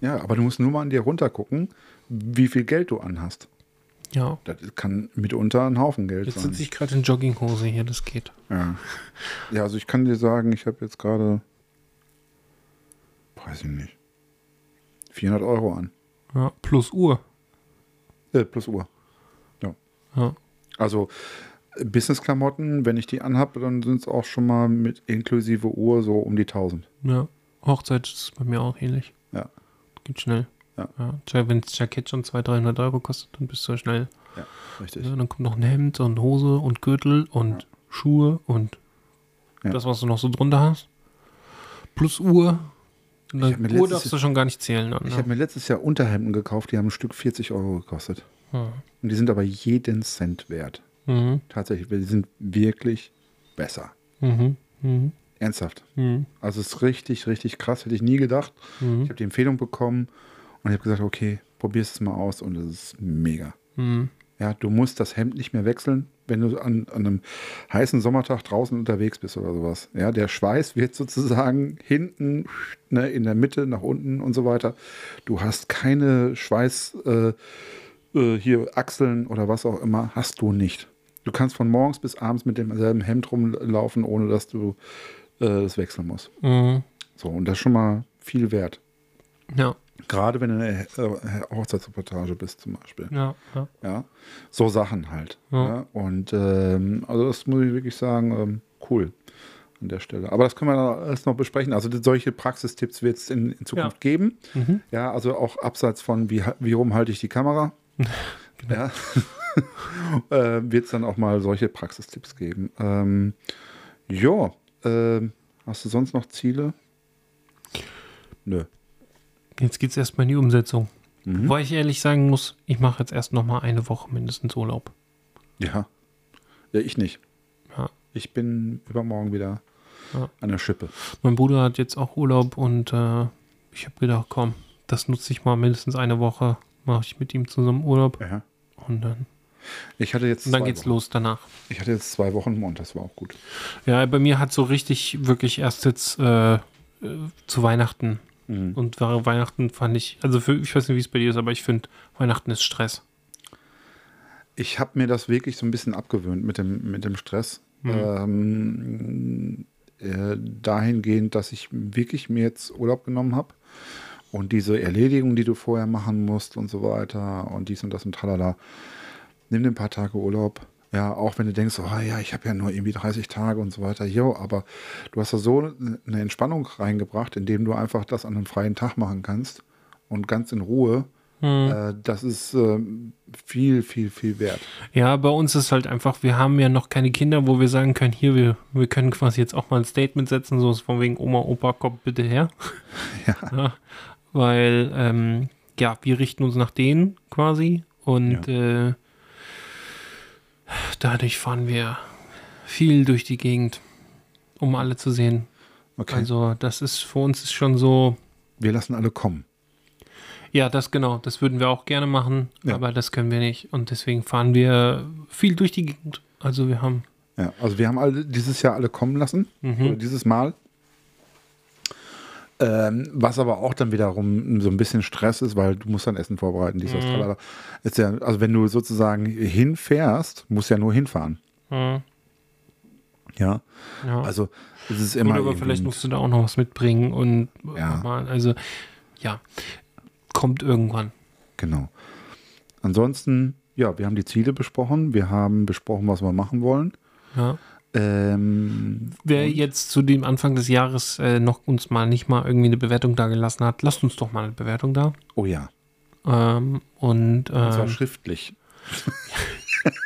Ja, aber du musst nur mal an dir runtergucken, wie viel Geld du anhast. Ja. Das kann mitunter ein Haufen Geld Jetzt sein. sitze ich gerade in Jogginghose hier, das geht. Ja. ja, also ich kann dir sagen, ich habe jetzt gerade, weiß ich nicht, 400 Euro an. Ja, plus Uhr. Äh, plus Uhr. Ja. Also äh, Business-Klamotten, wenn ich die anhabe, dann sind es auch schon mal mit inklusive Uhr so um die 1000. ja. Hochzeit ist bei mir auch ähnlich. Ja. Geht schnell. Ja. Ja. Wenn das Jackett schon 200, 300 Euro kostet, dann bist du schnell. Ja, richtig. Ja, dann kommt noch ein Hemd und Hose und Gürtel und Schuhe und Ja. das, was du noch so drunter hast. Plus Uhr. Und Ich Uhr darfst du schon gar nicht zählen. Dann, Ich ne? habe mir letztes Jahr Unterhemden gekauft, die haben ein Stück 40 Euro gekostet. Hm. Und die sind aber jeden Cent wert. Mhm. Tatsächlich, die sind wirklich besser. Mhm. Mhm. Ernsthaft. Mhm. Also es ist richtig, richtig krass, hätte ich nie gedacht. Ich Mhm. habe die Empfehlung bekommen und ich habe gesagt, okay, probier es mal aus und es ist mega. Mhm. Ja, du musst das Hemd nicht mehr wechseln, wenn du an, an einem heißen Sommertag draußen unterwegs bist oder sowas. Ja, der Schweiß wird sozusagen hinten, ne, in der Mitte, nach unten und so weiter. Du hast keine Schweiß, äh, äh, hier Achseln oder was auch immer, hast du nicht. Du kannst von morgens bis abends mit demselben Hemd rumlaufen, ohne dass du äh, das wechseln musst. Mhm. So, und das ist schon mal viel wert. Ja. Gerade wenn du in der äh, Hochzeitsreportage bist zum Beispiel. Ja. Ja. Ja, so Sachen halt. Ja. Ja. Und ähm, also das muss ich wirklich sagen, ähm, cool an der Stelle. Aber das können wir alles noch besprechen. Also solche Praxistipps wird es in, in Zukunft geben. Mhm. Ja, also auch abseits von, wie, wie rum halte ich die Kamera. Ja. äh, wird es dann auch mal solche Praxistipps geben. Ähm, ja, ähm, hast du sonst noch Ziele? Nö. Jetzt geht es erstmal in die Umsetzung. Mhm. Wobei ich ehrlich sagen muss, ich mache jetzt erst noch mal eine Woche mindestens Urlaub. Ja. Ja, ich nicht. Ja. Ich bin übermorgen wieder Ja. an der Schippe. Mein Bruder hat jetzt auch Urlaub und äh, ich habe gedacht, komm, das nutze ich mal mindestens eine Woche, mache ich mit ihm zusammen Urlaub Ja. und dann, Ich hatte jetzt und dann geht's Wochen. los danach. Ich hatte jetzt zwei Wochen und das war auch gut. Ja, bei mir hat so richtig wirklich erst jetzt äh, äh, zu Weihnachten Mhm. und Weihnachten fand ich, also für, ich weiß nicht, wie es bei dir ist, aber ich finde, Weihnachten ist Stress. Ich habe mir das wirklich so ein bisschen abgewöhnt mit dem, mit dem Stress. Ähm, äh, dahingehend, dass ich wirklich mir jetzt Urlaub genommen habe und diese Erledigung, die du vorher machen musst und so weiter und dies und das und tralala. Nimm dir ein paar Tage Urlaub. Ja, auch wenn du denkst, oh ja, ich habe ja nur irgendwie 30 Tage und so weiter. Jo, aber du hast da so eine Entspannung reingebracht, indem du einfach das an einem freien Tag machen kannst und ganz in Ruhe. Äh, das ist äh, viel, viel, viel wert. Ja, bei uns ist halt einfach, wir haben ja noch keine Kinder, wo wir sagen können, hier, wir, wir können quasi jetzt auch mal ein Statement setzen, so ist von wegen Oma, Opa, kommt bitte her. Ja. weil, ähm, ja, wir richten uns nach denen quasi und äh, dadurch fahren wir viel durch die Gegend, um alle zu sehen. Okay. Also das ist für uns ist schon so, wir lassen alle kommen. ja, das genau, das würden wir auch gerne machen, Ja. aber das können wir nicht und deswegen fahren wir viel durch die Gegend. Also wir haben Ja, also wir haben alle dieses Jahr alle kommen lassen, oder dieses Mal. Ähm, was aber auch dann wiederum so ein bisschen Stress ist, weil du musst dann Essen vorbereiten, dies, das, tralala. Ist ja, also wenn du sozusagen hinfährst, musst du ja nur hinfahren. äh, Ja, ja. also es ist Gut, immer aber irgendwie- vielleicht musst du da auch noch was mitbringen und Ja. mal, also ja, kommt irgendwann. Genau. Ansonsten, ja, wir haben die Ziele besprochen, wir haben besprochen, was wir machen wollen. Ja. Ähm, Wer jetzt zu dem Anfang des Jahres äh, noch uns mal nicht mal irgendwie eine Bewertung da gelassen hat, lasst uns doch mal eine Bewertung da. oh ja, Ähm, und und zwar ähm, schriftlich.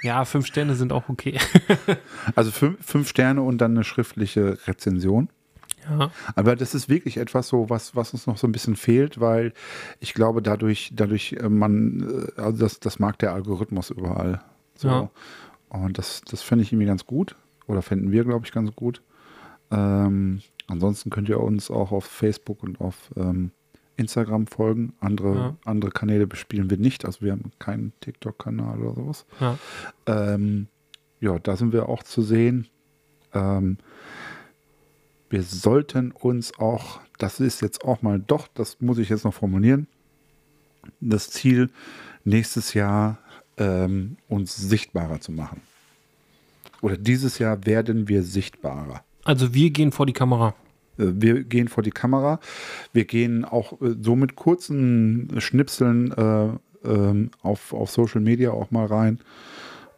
Ja, fünf Sterne sind auch okay. Also fünf, fünf Sterne und dann eine schriftliche Rezension. Ja. Aber das ist wirklich etwas so, was, was uns noch so ein bisschen fehlt, weil ich glaube, dadurch, dadurch äh, man, äh, also das, das mag der Algorithmus überall. So. Ja. Und das, das finde ich irgendwie ganz gut. Oder finden wir, glaube ich, ganz gut. Ähm, ansonsten könnt ihr uns auch auf Facebook und auf ähm, Instagram folgen. Andere, Ja. andere Kanäle bespielen wir nicht. Also wir haben keinen TikTok-Kanal oder sowas. ja. Ähm, ja, da sind wir auch zu sehen. Ähm, wir sollten uns auch, das ist jetzt auch mal doch, das muss ich jetzt noch formulieren, das Ziel nächstes Jahr ähm, uns sichtbarer zu machen. Oder dieses Jahr werden wir sichtbarer. Also wir gehen vor die Kamera. Äh, Wir gehen vor die Kamera. Wir gehen auch äh, so mit kurzen Schnipseln äh, ähm, auf, auf Social Media auch mal rein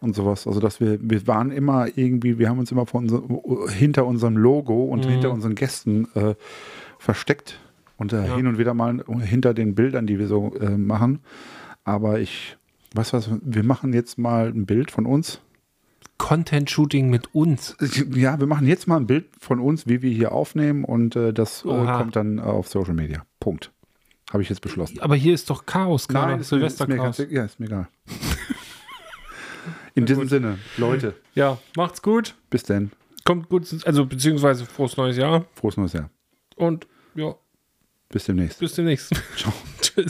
und sowas. Also dass wir, wir waren immer irgendwie, wir haben uns immer unser, hinter unserem Logo und Mhm. hinter unseren Gästen äh, versteckt und äh, Ja. hin und wieder mal hinter den Bildern, die wir so äh, machen. Aber ich, du was, wir machen jetzt mal ein Bild von uns. Content-Shooting mit uns. Ja, wir machen jetzt mal ein Bild von uns, wie wir hier aufnehmen und äh, das äh, kommt dann äh, auf Social Media. Punkt. Habe ich jetzt beschlossen. Aber hier ist doch Chaos gerade. ist mir, Silvesterchaos. ja, ist mir egal. In diesem Sinne, Leute, Ja, macht's gut. bis denn. Kommt gut, also beziehungsweise frohes neues Jahr. Frohes neues Jahr. Und ja, Bis demnächst. bis demnächst. Ciao.